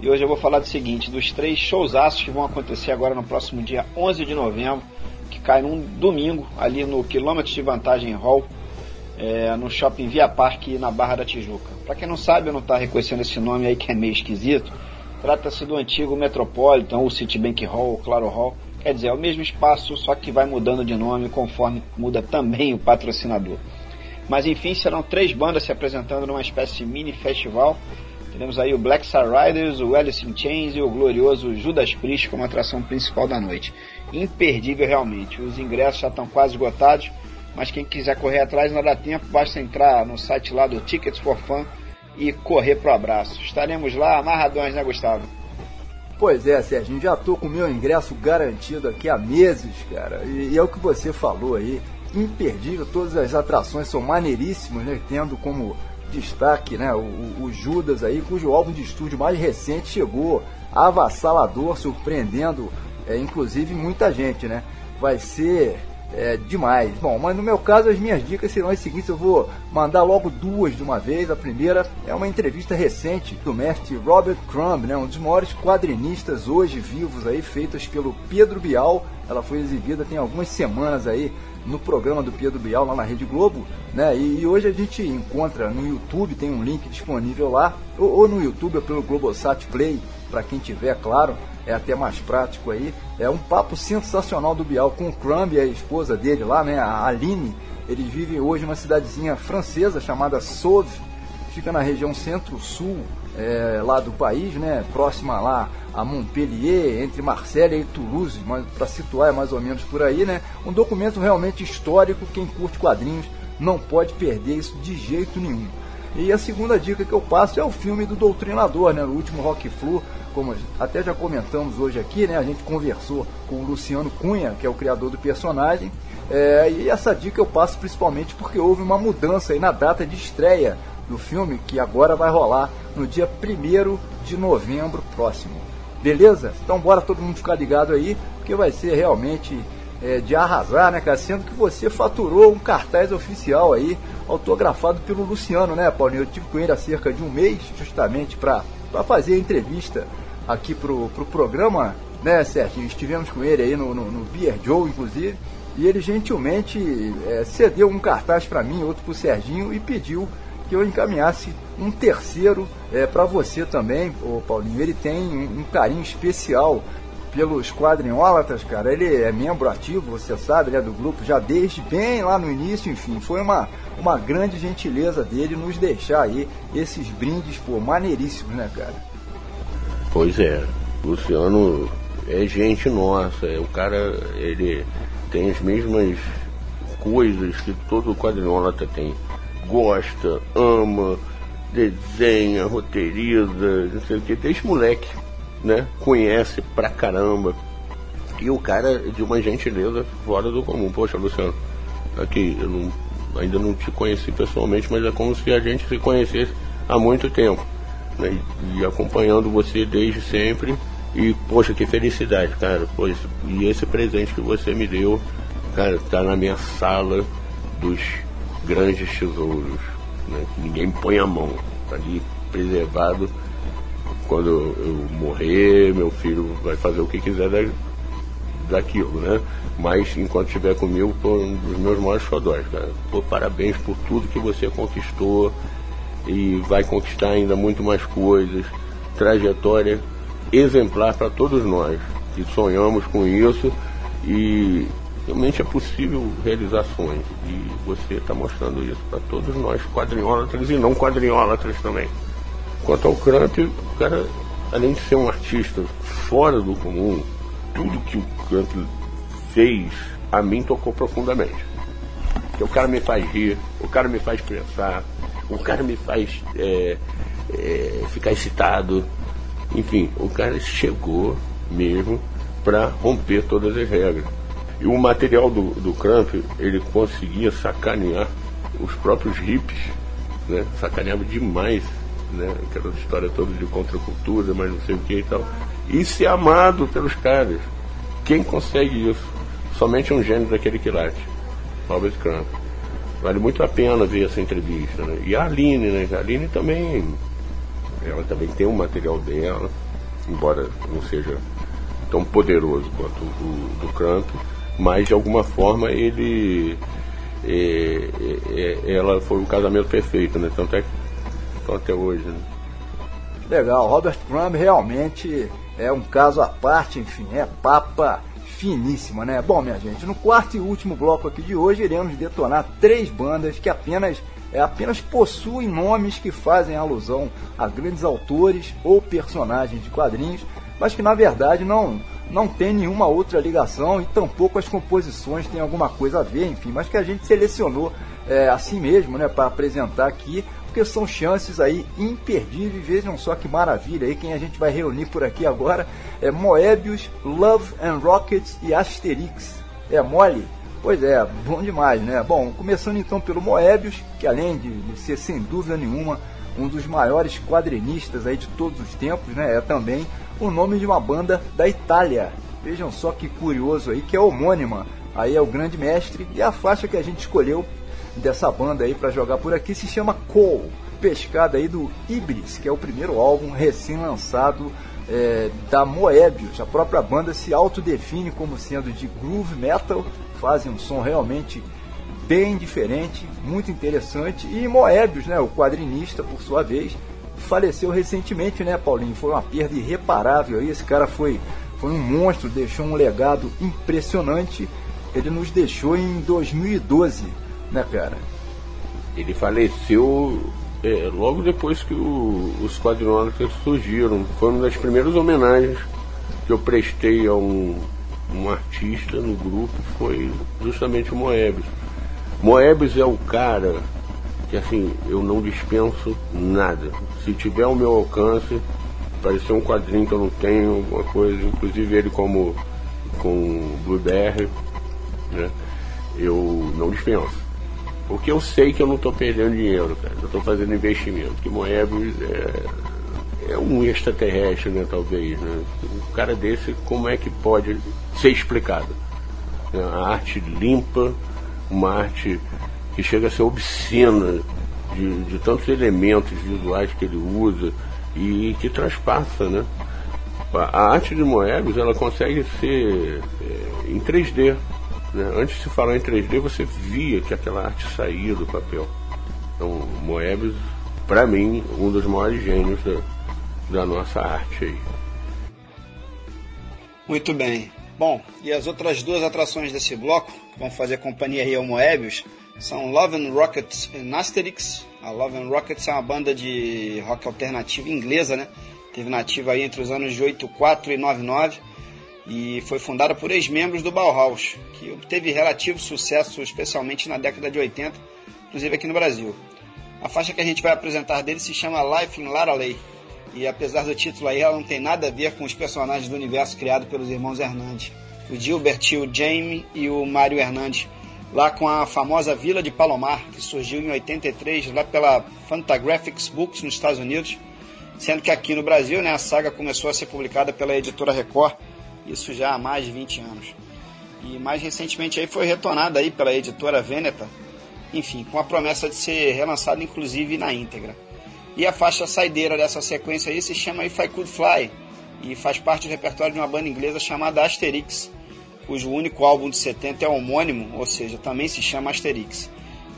E hoje eu vou falar do seguinte, dos três showzaços que vão acontecer agora no próximo dia 11 de novembro, que cai num domingo, ali no Quilômetros de Vantagem Hall, é, no Shopping Via Parque, na Barra da Tijuca. Para quem não sabe, eu não está reconhecendo esse nome aí que é meio esquisito, trata-se do antigo Metropolitan, ou Citibank Hall, ou Claro Hall, quer dizer, é o mesmo espaço, só que vai mudando de nome conforme muda também o patrocinador. Mas enfim, serão três bandas se apresentando numa espécie de mini festival, Teremos aí o Black Star Riders, o Alice in Chains e o glorioso Judas Priest como atração principal da noite. Imperdível realmente. Os ingressos já estão quase esgotados, mas quem quiser correr atrás não dá tempo, basta entrar no site lá do Tickets for Fun e correr pro abraço. Estaremos lá amarradões, né, Gustavo? Pois é, Serginho, já tô com o meu ingresso garantido aqui há meses, cara. E, e é o que você falou aí, imperdível, todas as atrações são maneiríssimas, né? Tendo como destaque, né? O, o, Judas aí, cujo álbum de estúdio mais recente chegou avassalador, surpreendendo, é, inclusive muita gente, né? Vai ser é, demais. Bom, mas no meu caso as minhas dicas serão as seguintes, eu vou mandar logo duas de uma vez. A primeira é uma entrevista recente do mestre Robert Crumb, né, um dos maiores quadrinistas hoje vivos aí, feitas pelo Pedro Bial. Ela foi exibida tem algumas semanas aí no programa do Pedro Bial lá na Rede Globo, né? E, e, hoje a gente encontra no YouTube, tem um link disponível lá, ou, ou no YouTube ou pelo Globosat Play, para quem tiver, claro, é até mais prático aí. É um papo sensacional do Bial com o Crumb e a esposa dele lá, né? A Aline. Eles vivem hoje numa cidadezinha francesa chamada Sauve, fica na região centro-sul é, lá do país, né? Próxima lá a Montpellier, entre Marselha e Toulouse, para situar é mais ou menos por aí, né? Um documento realmente histórico, quem curte quadrinhos não pode perder isso de jeito nenhum. E a segunda dica que eu passo é o filme do Doutrinador, né? O último Rock Flu, como até já comentamos hoje aqui, né? A gente conversou com o Luciano Cunha, que é o criador do personagem. É, e essa dica eu passo principalmente porque houve uma mudança aí na data de estreia do filme, que agora vai rolar no dia 1 de novembro próximo. Beleza? Então bora todo mundo ficar ligado aí, porque vai ser realmente é, de arrasar, né, cara? Sendo que você faturou um cartaz oficial aí, autografado pelo Luciano, né, Paulinho? Eu tive com ele há cerca de um mês, justamente para fazer a entrevista aqui pro, pro programa, né, Serginho? Estivemos com ele aí no, no, no Beer Joe, inclusive, e ele gentilmente é, cedeu um cartaz para mim, outro pro Serginho, e pediu que eu encaminhasse um terceiro é, para você também, ô Paulinho. Ele tem um, carinho especial pelos quadrinhólatras, cara. Ele é membro ativo, você sabe, né, do grupo já desde bem lá no início, enfim. Foi uma, uma grande gentileza dele nos deixar aí esses brindes, pô, maneiríssimos, né, cara? Pois é. Luciano é gente nossa. É, o cara, ele tem as mesmas coisas que todo quadrinólatra tem. Gosta, ama, desenha, roteiriza, não sei o que. Desde moleque né? Conhece pra caramba. E o cara é de uma gentileza fora do comum. Poxa, Luciano, aqui, eu não, ainda não te conheci pessoalmente, mas é como se a gente se conhecesse há muito tempo. Né? E, e acompanhando você desde sempre. E, poxa, que felicidade, cara. Pois, e esse presente que você me deu, cara, tá na minha sala dos grandes tesouros. Né? Ninguém põe a mão. Tá ali preservado quando eu morrer, meu filho vai fazer o que quiser da, daquilo, né? Mas enquanto estiver comigo, pô, um dos meus maiores xodóis, cara. Pô, parabéns por tudo que você conquistou e vai conquistar ainda muito mais coisas. Trajetória exemplar para todos nós que sonhamos com isso e realmente é possível realizar sonhos. E você está mostrando isso para todos nós, quadrinhólatras e não quadrinhólatras também. Quanto ao Cramp, o cara, além de ser um artista fora do comum, tudo que o Cramp fez, a mim tocou profundamente. Porque o cara me faz rir, o cara me faz pensar, o cara me faz é, é, ficar excitado. Enfim, o cara chegou mesmo para romper todas as regras. E o material do, do Cramp, ele conseguia sacanear os próprios hippies, né? sacaneava demais né? Aquela história toda de contracultura, mas não sei o que e tal. E ser amado pelos caras. Quem consegue isso? Somente um gênio daquele quilate, Robert Crump. Vale muito a pena ver essa entrevista. Né? E a Aline, né? A Aline também. Ela também tem um material dela, embora não seja tão poderoso quanto o do Cramp, mas de alguma forma ele. É, é, é, ela foi um casamento perfeito, né? Tanto é que estão até hoje. Né? Legal, Robert Crumb realmente é um caso à parte, enfim, é papa finíssima, né? Bom, minha gente, no quarto e último bloco aqui de hoje iremos detonar três bandas que apenas é, apenas possuem nomes que fazem alusão a grandes autores ou personagens de quadrinhos, mas que na verdade não não tem nenhuma outra ligação e tampouco as composições têm alguma coisa a ver, enfim, mas que a gente selecionou é, assim mesmo, né, para apresentar aqui porque são chances aí imperdíveis. Vejam só que maravilha aí quem a gente vai reunir por aqui agora é Moebius, Love and Rockets e Asterix. É mole? Pois é, bom demais, né? Bom, começando então pelo Moebius, que além de ser sem dúvida nenhuma um dos maiores quadrinistas aí de todos os tempos, né? É também o nome de uma banda da Itália. Vejam só que curioso aí, que é homônima. Aí é o grande mestre e a faixa que a gente escolheu dessa banda aí para jogar por aqui se chama Cole, pescada aí do Ibris, que é o primeiro álbum recém-lançado é, da Moebius. A própria banda se autodefine como sendo de groove metal, fazem um som realmente bem diferente, muito interessante. E Moebius, né, o quadrinista, por sua vez, faleceu recentemente, né, Paulinho? Foi uma perda irreparável aí. Esse cara foi, foi um monstro, deixou um legado impressionante. Ele nos deixou em 2012 né, cara? Ele faleceu é, logo depois que o, os quadrinhos surgiram. Foi uma das primeiras homenagens que eu prestei a um, um artista no grupo, foi justamente o Moebius. Moebius é o cara que assim, eu não dispenso nada. Se tiver ao meu alcance, parecer um quadrinho que eu não tenho, alguma coisa, inclusive ele como com Blueberry, né? Eu não dispenso. Porque eu sei que eu não estou perdendo dinheiro, cara. Eu estou fazendo investimento. Que Moebius é, é um extraterrestre, né, talvez. Né? Um cara desse, como é que pode ser explicado? É a arte limpa, uma arte que chega a ser obscena de, de tantos elementos visuais que ele usa e que transpassa, né? A arte de Moebius, ela consegue ser é, em 3D, né? Antes de se falar em 3D, você via que aquela arte saía do papel. Então, Moebius, para mim, um dos maiores gênios da, da nossa arte aí. Muito bem. Bom, e as outras duas atrações desse bloco, que vão fazer companhia aí ao Moebius, são Love and Rockets e Asterix. A Love and Rockets é uma banda de rock alternativo inglesa, né? Teve nativa aí entre os anos de 84 e 99 e foi fundada por ex-membros do Bauhaus, que obteve relativo sucesso, especialmente na década de 80, inclusive aqui no Brasil. A faixa que a gente vai apresentar dele se chama Life in Laraley, e apesar do título aí, ela não tem nada a ver com os personagens do universo criado pelos irmãos Hernandes. O Gilbert, o Jamie e o Mário Hernandes, lá com a famosa Vila de Palomar, que surgiu em 83 lá pela Fantagraphics Books nos Estados Unidos, sendo que aqui no Brasil né, a saga começou a ser publicada pela editora Record isso já há mais de 20 anos. E mais recentemente aí foi retornada aí pela editora Veneta, enfim, com a promessa de ser relançado inclusive na íntegra. E a faixa saideira dessa sequência aí se chama If I Could Fly e faz parte do repertório de uma banda inglesa chamada Asterix, cujo único álbum de 70 é homônimo, ou seja, também se chama Asterix.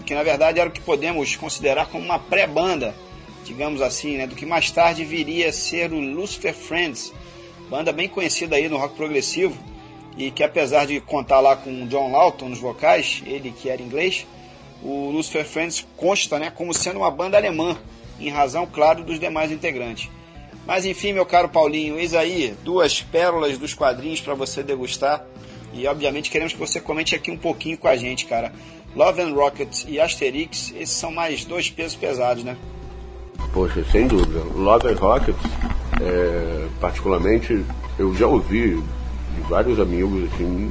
Que na verdade era o que podemos considerar como uma pré-banda, digamos assim, né, do que mais tarde viria a ser o Lucifer Friends, banda bem conhecida aí no rock progressivo e que apesar de contar lá com John Lawton nos vocais, ele que era inglês, o Lucifer Friends consta né, como sendo uma banda alemã, em razão, claro, dos demais integrantes. Mas enfim, meu caro Paulinho, eis aí duas pérolas dos quadrinhos para você degustar. E obviamente queremos que você comente aqui um pouquinho com a gente, cara. Love and Rockets e Asterix, esses são mais dois pesos pesados, né? Poxa, sem dúvida. Love and Rockets, é, particularmente, eu já ouvi de vários amigos assim,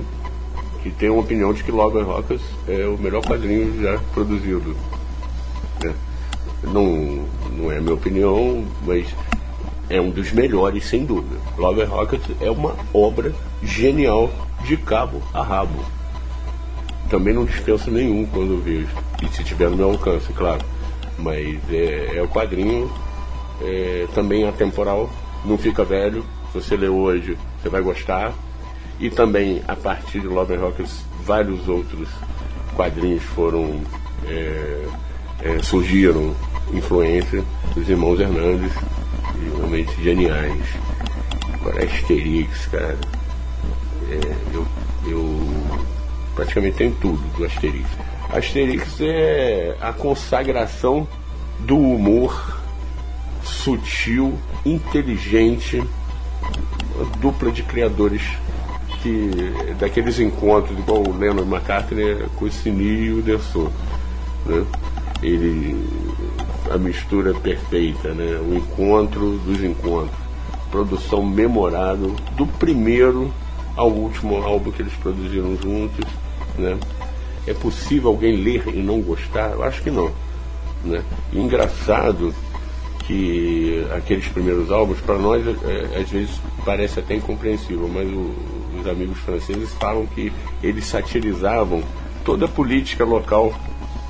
que têm uma opinião de que Love and Rockets é o melhor quadrinho já produzido. Né? Não, não é a minha opinião, mas é um dos melhores, sem dúvida. Love and Rockets é uma obra genial de cabo a rabo. também não dispenso nenhum quando vejo. E se tiver no meu alcance, claro. Mas é, é o quadrinho, é, também atemporal, não fica velho. Você lê hoje, você vai gostar. E também, a partir de Love and Rockets, vários outros quadrinhos foram. É, é, surgiram influência dos irmãos Hernandes, realmente geniais. Agora, Asterix, cara. É, eu, eu praticamente tenho tudo do Asterix. Asterix é a consagração do humor sutil, inteligente, dupla de criadores que daqueles encontros, igual o Lennon McCartney com o Cine e o Dessou. Né? Ele, a mistura perfeita, né? o encontro dos encontros. Produção memorável do primeiro ao último álbum que eles produziram juntos. Né? É possível alguém ler e não gostar? Eu acho que não. Né? Engraçado que aqueles primeiros álbuns, para nós, é, às vezes parece até incompreensível, mas o, os amigos franceses falam que eles satirizavam toda a política local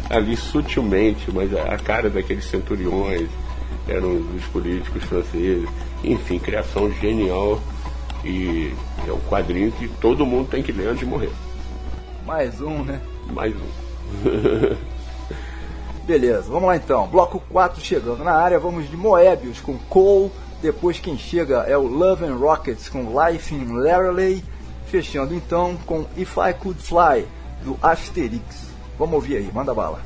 ali sutilmente, mas a cara daqueles centuriões eram os políticos franceses. Enfim, criação genial e é um quadrinho que todo mundo tem que ler antes de morrer. Mais um, né? Mais um. [laughs] Beleza, vamos lá então. Bloco 4 chegando na área, vamos de Moebius com Cole. Depois quem chega é o Love and Rockets com Life in Larreley. Fechando então com If I Could Fly, do Asterix. Vamos ouvir aí, manda bala.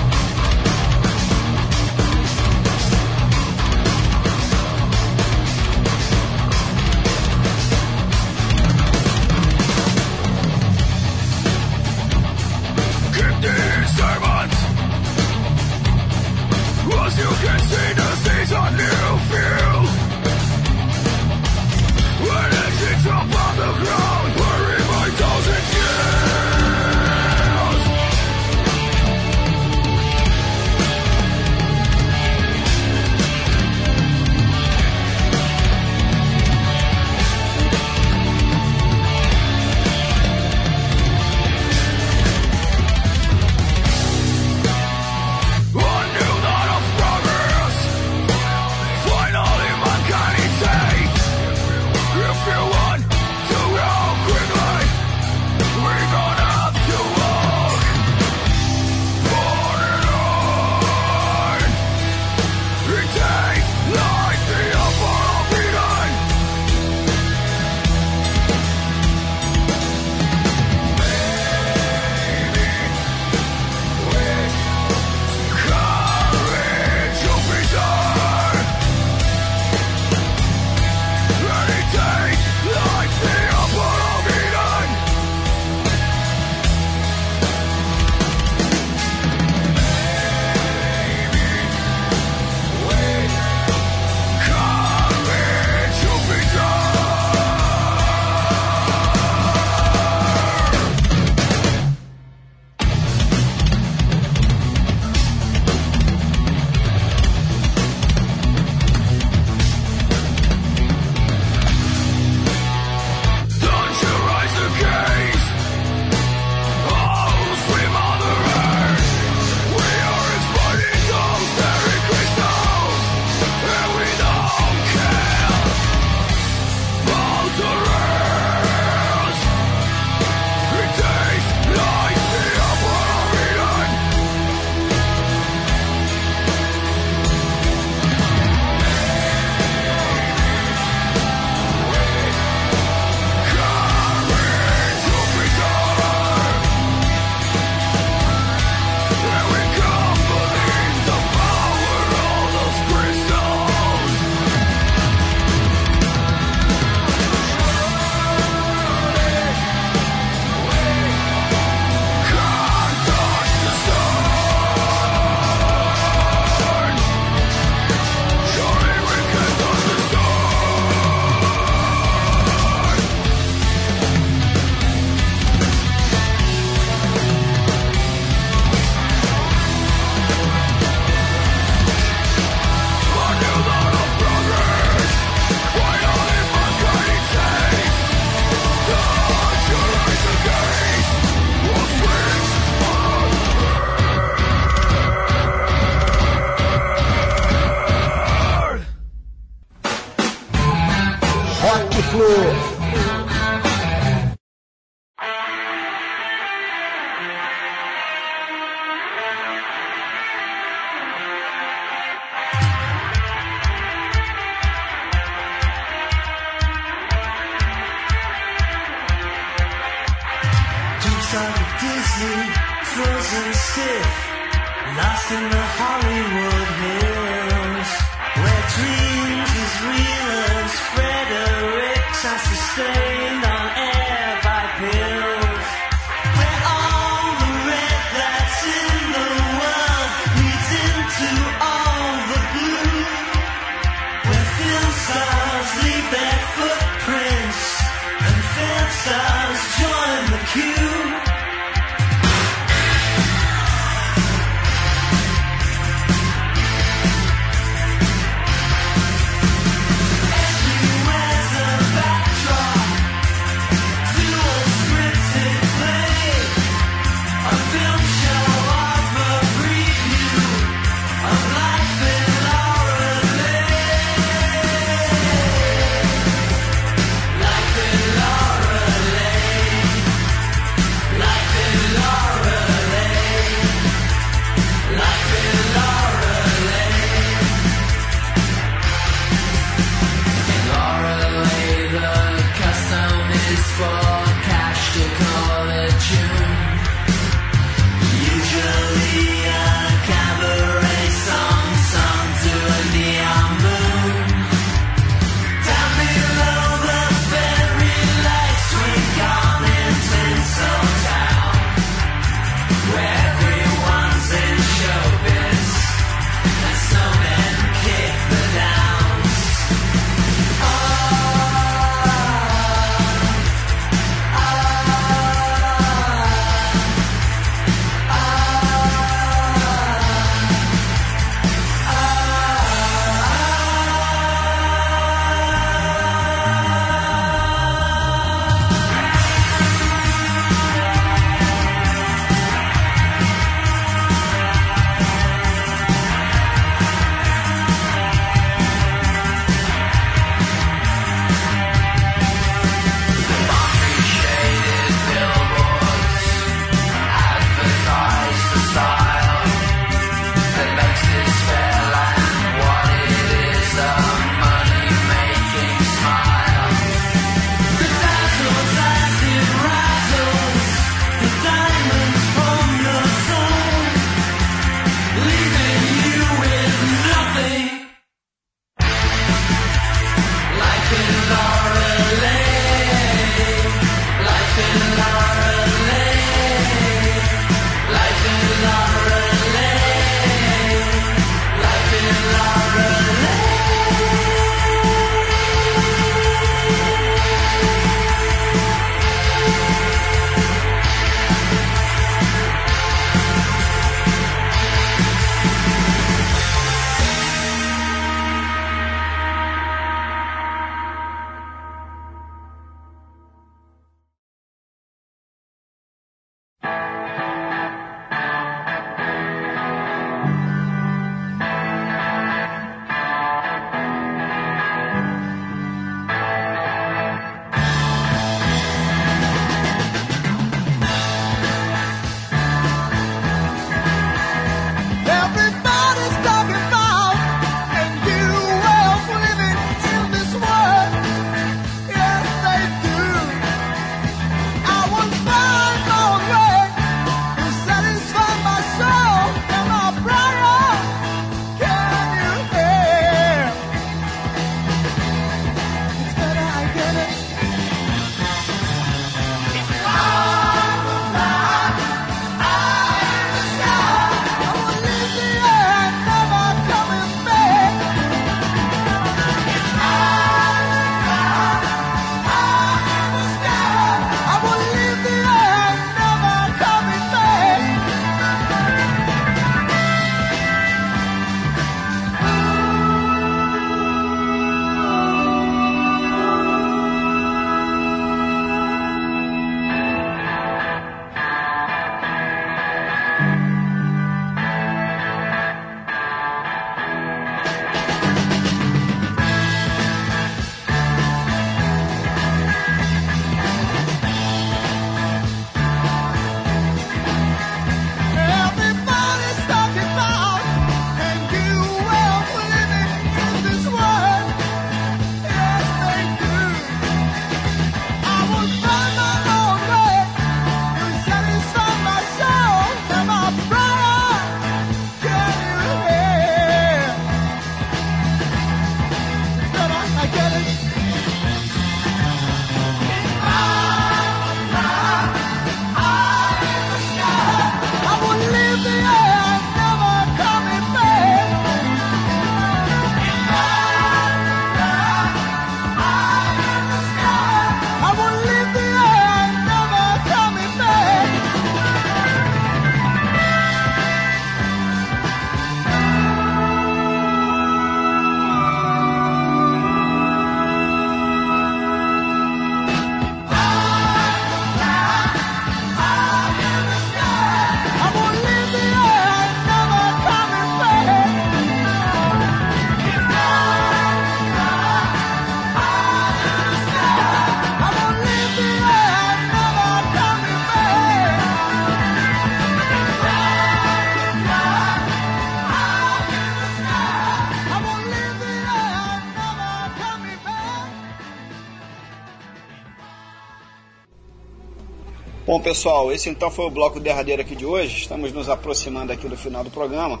Pessoal, esse então foi o bloco derradeiro aqui de hoje. Estamos nos aproximando aqui do final do programa.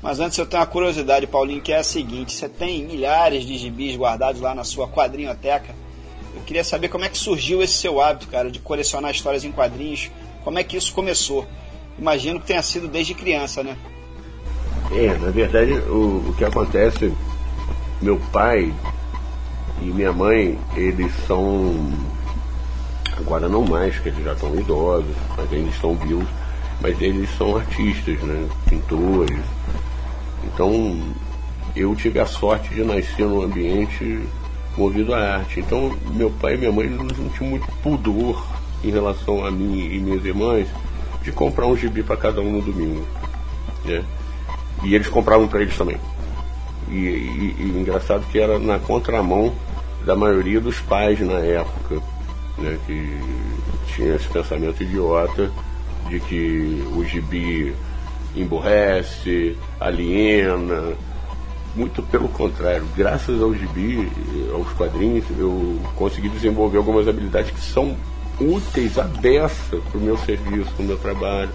Mas antes eu tenho uma curiosidade, Paulinho, que é a seguinte: você tem milhares de gibis guardados lá na sua quadrinhoteca. Eu queria saber como é que surgiu esse seu hábito, cara, de colecionar histórias em quadrinhos. Como é que isso começou? Imagino que tenha sido desde criança, né? É, na verdade, o, o que acontece, meu pai e minha mãe, eles são, agora não mais, que eles já estão idosos, mas ainda estão vivos, mas eles são artistas, né? Pintores. Então, eu tive a sorte de nascer num ambiente movido à arte. Então, meu pai e minha mãe não tinham muito pudor em relação a mim e minhas irmãs de comprar um gibi para cada um no domingo. Né? E eles compravam para eles também. E, e, e, engraçado que era na contramão da maioria dos pais na época, né, que tinha esse pensamento idiota de que o gibi emborrece, aliena. Muito pelo contrário, graças ao gibi, aos quadrinhos, eu consegui desenvolver algumas habilidades que são úteis, abessa para o meu serviço, para o meu trabalho.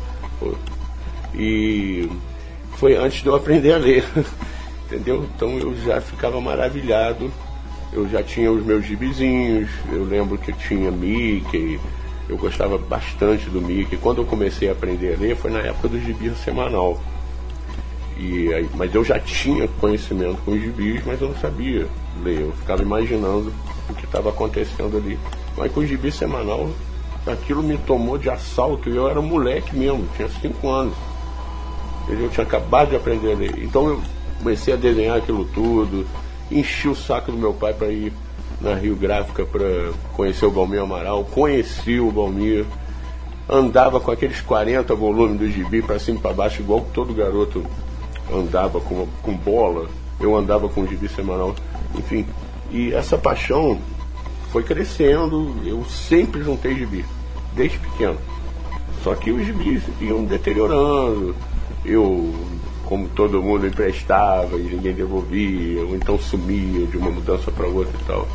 E foi antes de eu aprender a ler, [laughs] entendeu? Então eu já ficava maravilhado, eu já tinha os meus gibizinhos, eu lembro que tinha Mickey, eu gostava bastante do Mickey. Quando eu comecei a aprender a ler foi na época do gibi semanal. E aí, mas eu já tinha conhecimento com os gibis, mas eu não sabia ler. Eu ficava imaginando o que estava acontecendo ali. Mas com o gibi semanal, aquilo me tomou de assalto. E eu era um moleque mesmo, tinha cinco anos. Eu tinha acabado de aprender a ler. Então eu comecei a desenhar aquilo tudo, enchi o saco do meu pai para ir na Rio Gráfica para conhecer o Balmir Amaral, conheci o Balmir, andava com aqueles 40 volumes do gibi para cima e para baixo, igual todo garoto andava com, com bola, eu andava com o gibi semanal, enfim. E essa paixão foi crescendo, eu sempre juntei gibi, desde pequeno. Só que os gibis iam deteriorando, eu como todo mundo emprestava e ninguém devolvia, ou então sumia de uma mudança para outra e tal.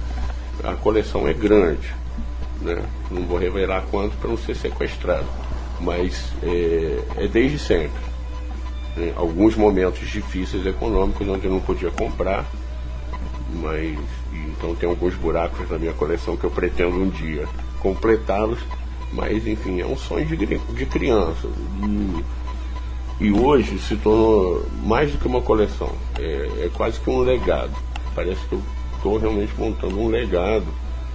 A coleção é grande, né? não vou revelar quanto para não ser sequestrado, mas é, é desde sempre. Né? Alguns momentos difíceis econômicos onde eu não podia comprar, mas então tem alguns buracos na minha coleção que eu pretendo um dia completá-los, mas enfim, é um sonho de, de criança. E, e hoje se tornou mais do que uma coleção, é, é quase que um legado. Parece que eu estou realmente montando um legado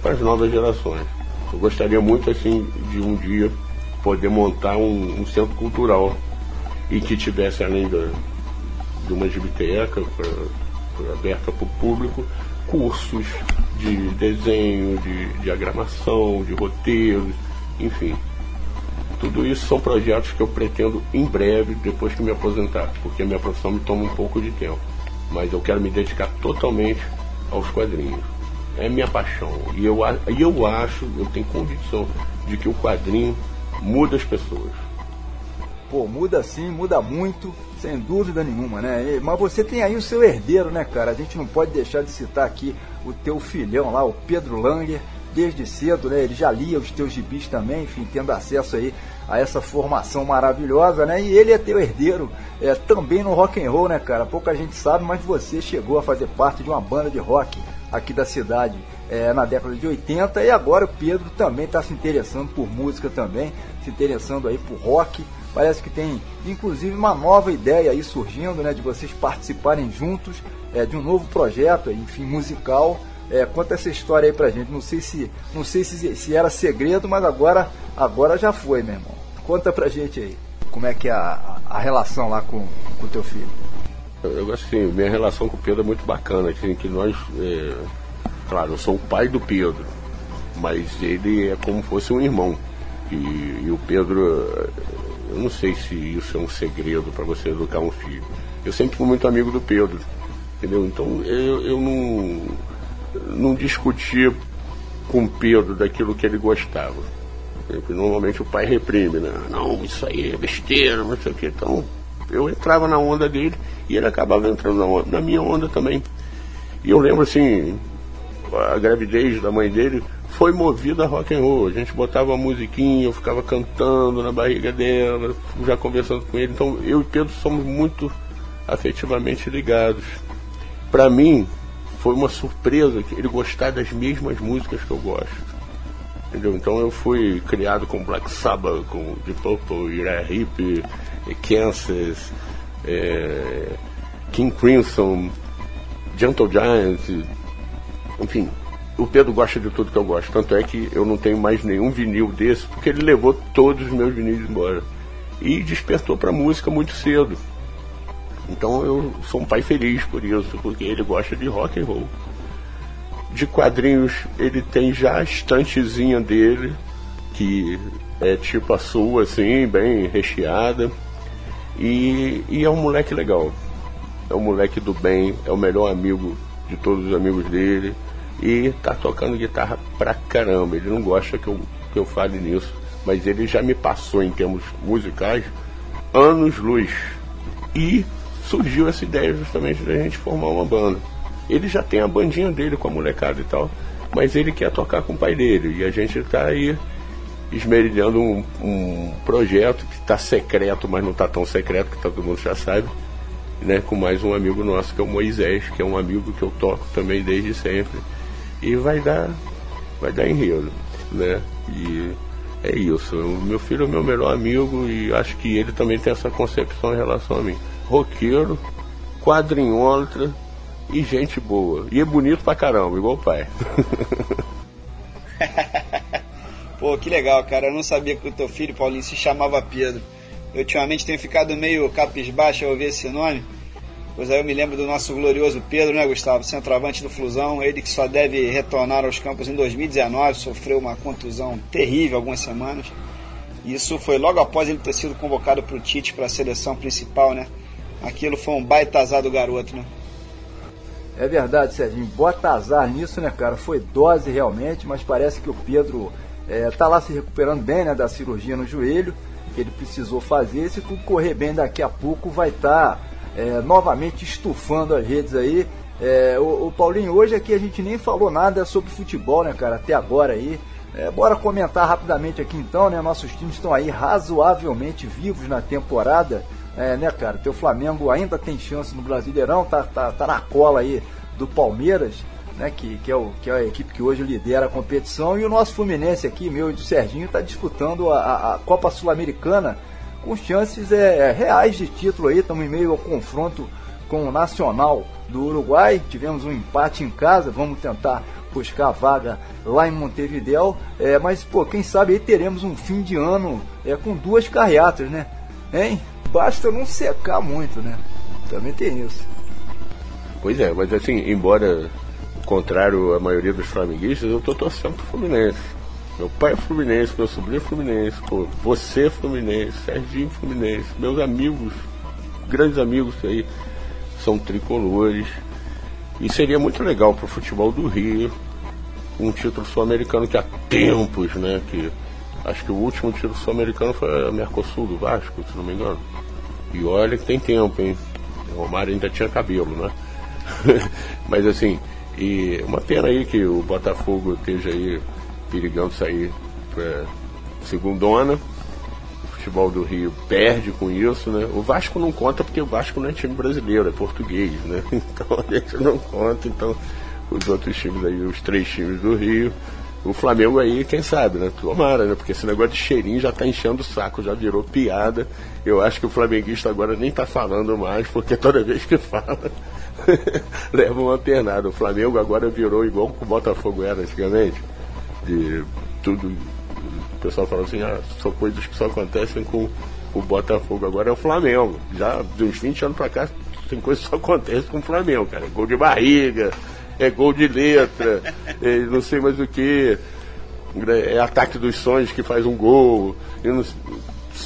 para as novas gerações. Eu gostaria muito assim de um dia poder montar um, um centro cultural e que tivesse além da, de uma biblioteca aberta para o público, cursos de desenho, de diagramação, de roteiros, enfim, tudo isso são projetos que eu pretendo em breve, depois que me aposentar, porque a minha profissão me toma um pouco de tempo. Mas eu quero me dedicar totalmente aos quadrinhos. É minha paixão. E eu, e eu acho, eu tenho convicção de que o quadrinho muda as pessoas. Pô, muda sim, muda muito, sem dúvida nenhuma, né? Mas você tem aí o seu herdeiro, né, cara? A gente não pode deixar de citar aqui o teu filhão lá, o Pedro Langer, desde cedo, né? Ele já lia os teus gibis também, enfim, tendo acesso aí a essa formação maravilhosa, né? E ele é teu herdeiro é, também no rock and roll, né, cara? Pouca gente sabe, mas você chegou a fazer parte de uma banda de rock aqui da cidade é, na década de 80 e agora o Pedro também está se interessando por música também, se interessando aí por rock. Parece que tem inclusive uma nova ideia aí surgindo, né, de vocês participarem juntos é, de um novo projeto, enfim, musical é, conta essa história aí pra gente. Não sei se, não sei se, se era segredo, mas agora, agora já foi, meu irmão. Conta pra gente aí. Como é que é a, a relação lá com o teu filho? Eu gosto assim, minha relação com o Pedro é muito bacana, assim, que nós, é, claro, eu sou o pai do Pedro, mas ele é como fosse um irmão. E, e o Pedro, eu não sei se isso é um segredo para você educar um filho. Eu sempre fui muito amigo do Pedro, entendeu? Então eu, eu não não discutia com Pedro daquilo que ele gostava. Porque normalmente o pai reprime, né? Não, isso aí é besteira, não sei o que. Então eu entrava na onda dele e ele acabava entrando na, onda, na minha onda também. E eu lembro assim, a gravidez da mãe dele foi movida a rock and roll. A gente botava uma musiquinha, eu ficava cantando na barriga dela, já conversando com ele. Então eu e Pedro somos muito afetivamente ligados. Para mim foi uma surpresa ele gostar das mesmas músicas que eu gosto. Entendeu? Então eu fui criado com Black Sabbath, com Deep Purple, Uriah Heep, Kansas, é, King Crimson, Gentle Giant, enfim, o Pedro gosta de tudo que eu gosto. Tanto é que eu não tenho mais nenhum vinil desse, porque ele levou todos os meus vinis embora. E despertou para música muito cedo. Então eu sou um pai feliz por isso, porque ele gosta de rock and roll. De quadrinhos, ele tem já a estantezinha dele, que é tipo a sua, assim, bem recheada. E, e é um moleque legal. É um moleque do bem, é o melhor amigo de todos os amigos dele e tá tocando guitarra pra caramba. Ele não gosta que eu, que eu fale nisso, mas ele já me passou em termos musicais anos luz. E surgiu essa ideia justamente da gente formar uma banda. Ele já tem a bandinha dele com a molecada e tal, mas ele quer tocar com o pai dele. E a gente está aí esmerilhando um, um projeto que está secreto, mas não está tão secreto que todo mundo já sabe, né? Com mais um amigo nosso que é o Moisés, que é um amigo que eu toco também desde sempre e vai dar, vai dar enredo, né? E é isso. O meu filho é o meu melhor amigo e acho que ele também tem essa concepção em relação a mim. Roqueiro, quadrinhólatra e gente boa. E é bonito pra caramba, igual o pai. [laughs] Pô, que legal, cara. Eu não sabia que o teu filho, Paulinho, se chamava Pedro. Eu ultimamente tenho ficado meio capisbaixo ao ouvir esse nome. Pois aí eu me lembro do nosso glorioso Pedro, né, Gustavo? Centroavante do Flusão, ele que só deve retornar aos campos em 2019, sofreu uma contusão terrível algumas semanas. Isso foi logo após ele ter sido convocado para o Tite para a seleção principal, né? Aquilo foi um baita azar do garoto, né? É verdade, Serginho. Bota azar nisso, né, cara? Foi dose realmente, mas parece que o Pedro é, tá lá se recuperando bem, né, da cirurgia no joelho que ele precisou fazer. Se tudo correr bem daqui a pouco, vai estar tá é, novamente estufando as redes aí. É, o, o, Paulinho, hoje aqui a gente nem falou nada sobre futebol, né, cara, até agora aí. É, bora comentar rapidamente aqui então, né? Nossos times estão aí razoavelmente vivos na temporada, é, né, cara? Teu Flamengo ainda tem chance no Brasileirão, tá, tá, tá na cola aí do Palmeiras, né? Que, que, é o, que é a equipe que hoje lidera a competição. E o nosso Fluminense aqui, meu e do Serginho, está disputando a, a Copa Sul-Americana com chances é, é, reais de título aí, estamos em meio ao confronto com o Nacional do Uruguai, tivemos um empate em casa, vamos tentar buscar a vaga lá em Montevideo, é, mas pô, quem sabe aí teremos um fim de ano é, com duas carreatas, né? Hein? Basta não secar muito, né? Também tem isso. Pois é, mas assim, embora contrário à maioria dos flamenguistas, eu tô torcendo pro Fluminense. Meu pai é Fluminense, meu sobrinho é Fluminense, pô, você é Fluminense, Serginho é Fluminense, meus amigos, grandes amigos aí, são tricolores. E seria muito legal para o futebol do Rio um título sul-americano que há tempos, né? Que acho que o último título sul-americano foi a Mercosul do Vasco, se não me engano. E olha que tem tempo, hein? O Romário ainda tinha cabelo, né? [laughs] Mas assim, e uma pena aí que o Botafogo esteja aí perigando sair para segundona. O futebol do Rio perde com isso, né? O Vasco não conta porque o Vasco não é time brasileiro, é português, né? [laughs] Então a gente não conta, então os outros times aí, os três times do Rio. O Flamengo aí, quem sabe, né? Tomara, né? Porque esse negócio de cheirinho já tá enchendo o saco, já virou piada. Eu acho que o flamenguista agora nem tá falando mais, porque toda vez que fala, [laughs] leva uma pernada. O Flamengo agora virou igual o Botafogo era antigamente de tudo. O pessoal fala assim, ah, são coisas que só acontecem com o Botafogo. Agora é o Flamengo. Já de uns 20 anos pra cá, tem coisas que só acontecem com o Flamengo, cara. Gol de barriga, é gol de letra, é não sei mais o que. É ataque dos sonhos que faz um gol. Não,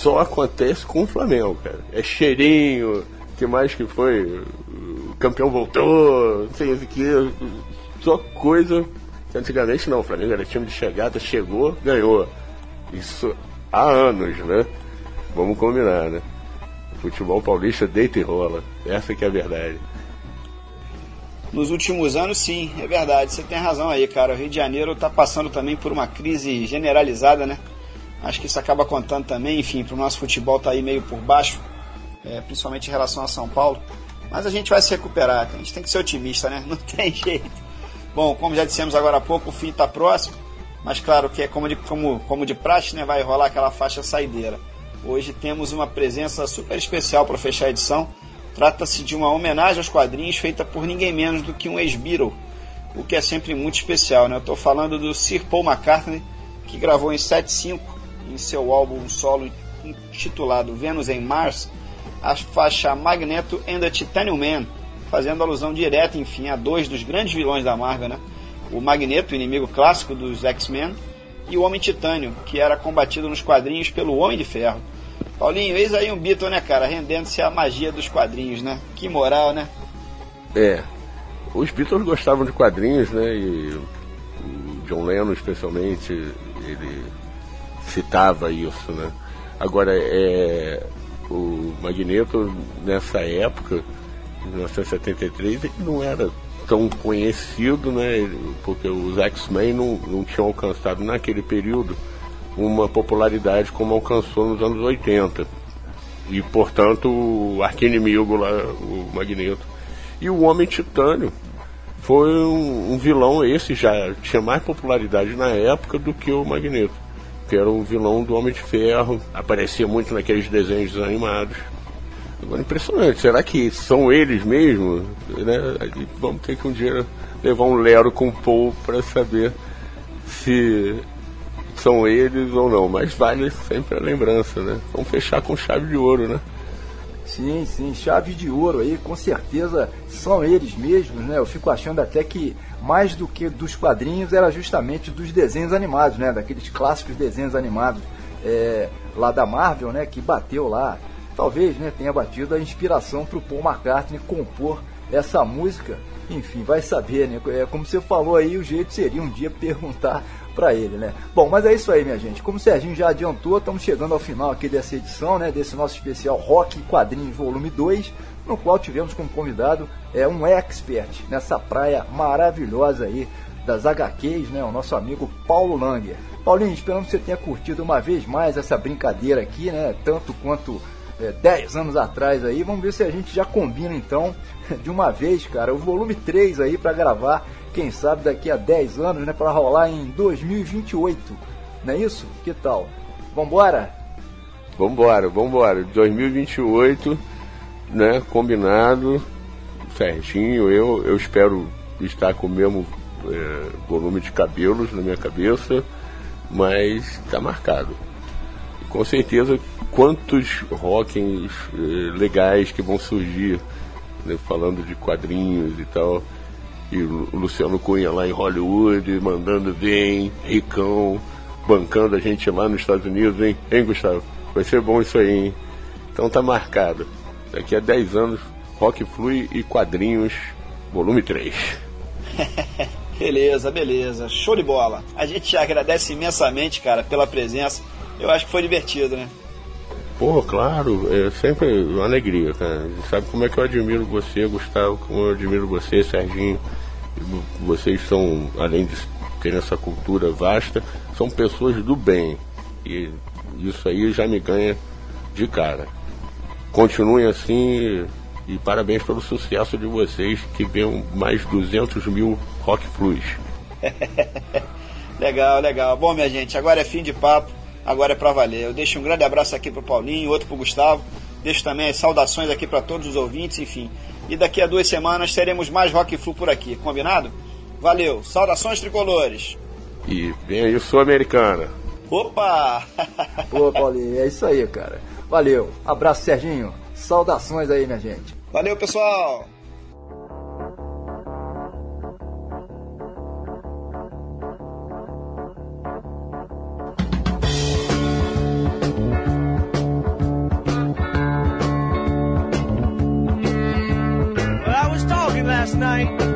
só acontece com o Flamengo, cara. É cheirinho, que mais que foi? O campeão voltou, não sei o que. Só coisa Antigamente não, o Flamengo era time de chegada, chegou, ganhou. Isso há anos, né? Vamos combinar, né? O futebol paulista deita e rola. Essa que é a verdade. Nos últimos anos, sim, é verdade, você tem razão aí, cara. O Rio de Janeiro está passando também por uma crise generalizada, né? Acho que isso acaba contando também, enfim, para o nosso futebol tá aí meio por baixo, é, principalmente em relação a São Paulo. Mas a gente vai se recuperar, a gente tem que ser otimista, né? [laughs] Não tem jeito. Bom, como já dissemos agora há pouco, o fim está próximo, mas claro que é como de, como, como de praxe, né? Vai rolar aquela faixa saideira. Hoje temos uma presença super especial para fechar a edição. Trata-se de uma homenagem aos quadrinhos feita por ninguém menos do que um ex-Beatle, o que é sempre muito especial. Né? Eu estou falando do Sir Paul McCartney, que gravou em 75, em seu álbum solo intitulado Venus em Mars, a faixa Magneto and the Titanium Man, fazendo alusão direta, enfim, a dois dos grandes vilões da Marvel, né? O Magneto, inimigo clássico dos X-Men, e o Homem Titânio, que era combatido nos quadrinhos pelo Homem de Ferro. Paulinho, eis aí um Beatle, né, cara? Rendendo-se à magia dos quadrinhos, né? Que moral, né? É. Os Beatles gostavam de quadrinhos, né? E o John Lennon, especialmente, ele citava isso, né? Agora, é, o Magneto, nessa época, em 1973, ele não era tão conhecido, né? Porque os X-Men não, não tinham alcançado naquele período uma popularidade como alcançou nos anos 80. E, portanto, o arqui-inimigo lá, o Magneto. E o Homem Titânio foi um, um, vilão, esse já tinha mais popularidade na época do que o Magneto, que era um vilão do Homem de Ferro, aparecia muito naqueles desenhos animados. Agora, impressionante, será que são eles mesmo? Né? Vamos ter que um dia levar um Lero com o Paul para saber se são eles ou não, mas vale sempre a lembrança, né? Vamos fechar com chave de ouro, né? Sim, sim, chave de ouro aí, com certeza são eles mesmos, né? Eu fico achando até que mais do que dos quadrinhos era justamente dos desenhos animados, né? Daqueles clássicos desenhos animados é, lá da Marvel, né? Que bateu lá, talvez, né? Tenha batido a inspiração para o Paul McCartney compor essa música. Enfim, vai saber, né? É, como você falou aí, o jeito seria um dia perguntar para ele, né? Bom, mas é isso aí, minha gente. Como o Serginho já adiantou, estamos chegando ao final aqui dessa edição, né? Desse nosso especial Rock Quadrinhos Volume 2, no qual tivemos como convidado é, um expert nessa praia maravilhosa aí das HQs, né? O nosso amigo Paulo Langer. Paulinho, esperando que você tenha curtido uma vez mais essa brincadeira aqui, né? Tanto quanto é, 10 anos atrás aí. Vamos ver se a gente já combina então [laughs] de uma vez, cara, o volume 3 aí para gravar quem sabe daqui a 10 anos, né, para rolar em 2028. Não é isso? Que tal? Vambora? Vambora, vambora. 2028, né, combinado, certinho. Eu, eu espero estar com o mesmo é, volume de cabelos na minha cabeça, mas está marcado. Com certeza, quantos rockings é, legais que vão surgir, né, falando de quadrinhos e tal e o Luciano Cunha lá em Hollywood, mandando bem, ricão, bancando a gente lá nos Estados Unidos, hein? Hein, Gustavo? Vai ser bom isso aí, hein? Então tá marcado. Daqui a 10 anos, Rock Flui e Quadrinhos, volume 3. [laughs] beleza, beleza. Show de bola. A gente te agradece imensamente, cara, pela presença. Eu acho que foi divertido, né? Pô, claro, é sempre uma alegria, cara. Sabe como é que eu admiro você, Gustavo, como eu admiro você, Serginho. Vocês são, além de terem essa cultura vasta, são pessoas do bem. E isso aí já me ganha de cara. Continuem assim e parabéns pelo sucesso de vocês, que venham mais 200 mil Rock Flus. [laughs] legal, legal. Bom, minha gente, agora é fim de papo agora é para valer. Eu deixo um grande abraço aqui pro Paulinho, outro pro Gustavo. Deixo também as saudações aqui para todos os ouvintes, enfim. E daqui a duas semanas teremos mais Rock Flu por aqui, combinado? Valeu, saudações tricolores. E vem aí, Sul-Americana. Opa! [laughs] Pô, Paulinho, é isso aí, cara. Valeu, abraço, Serginho. Saudações aí, minha gente. Valeu, pessoal! night.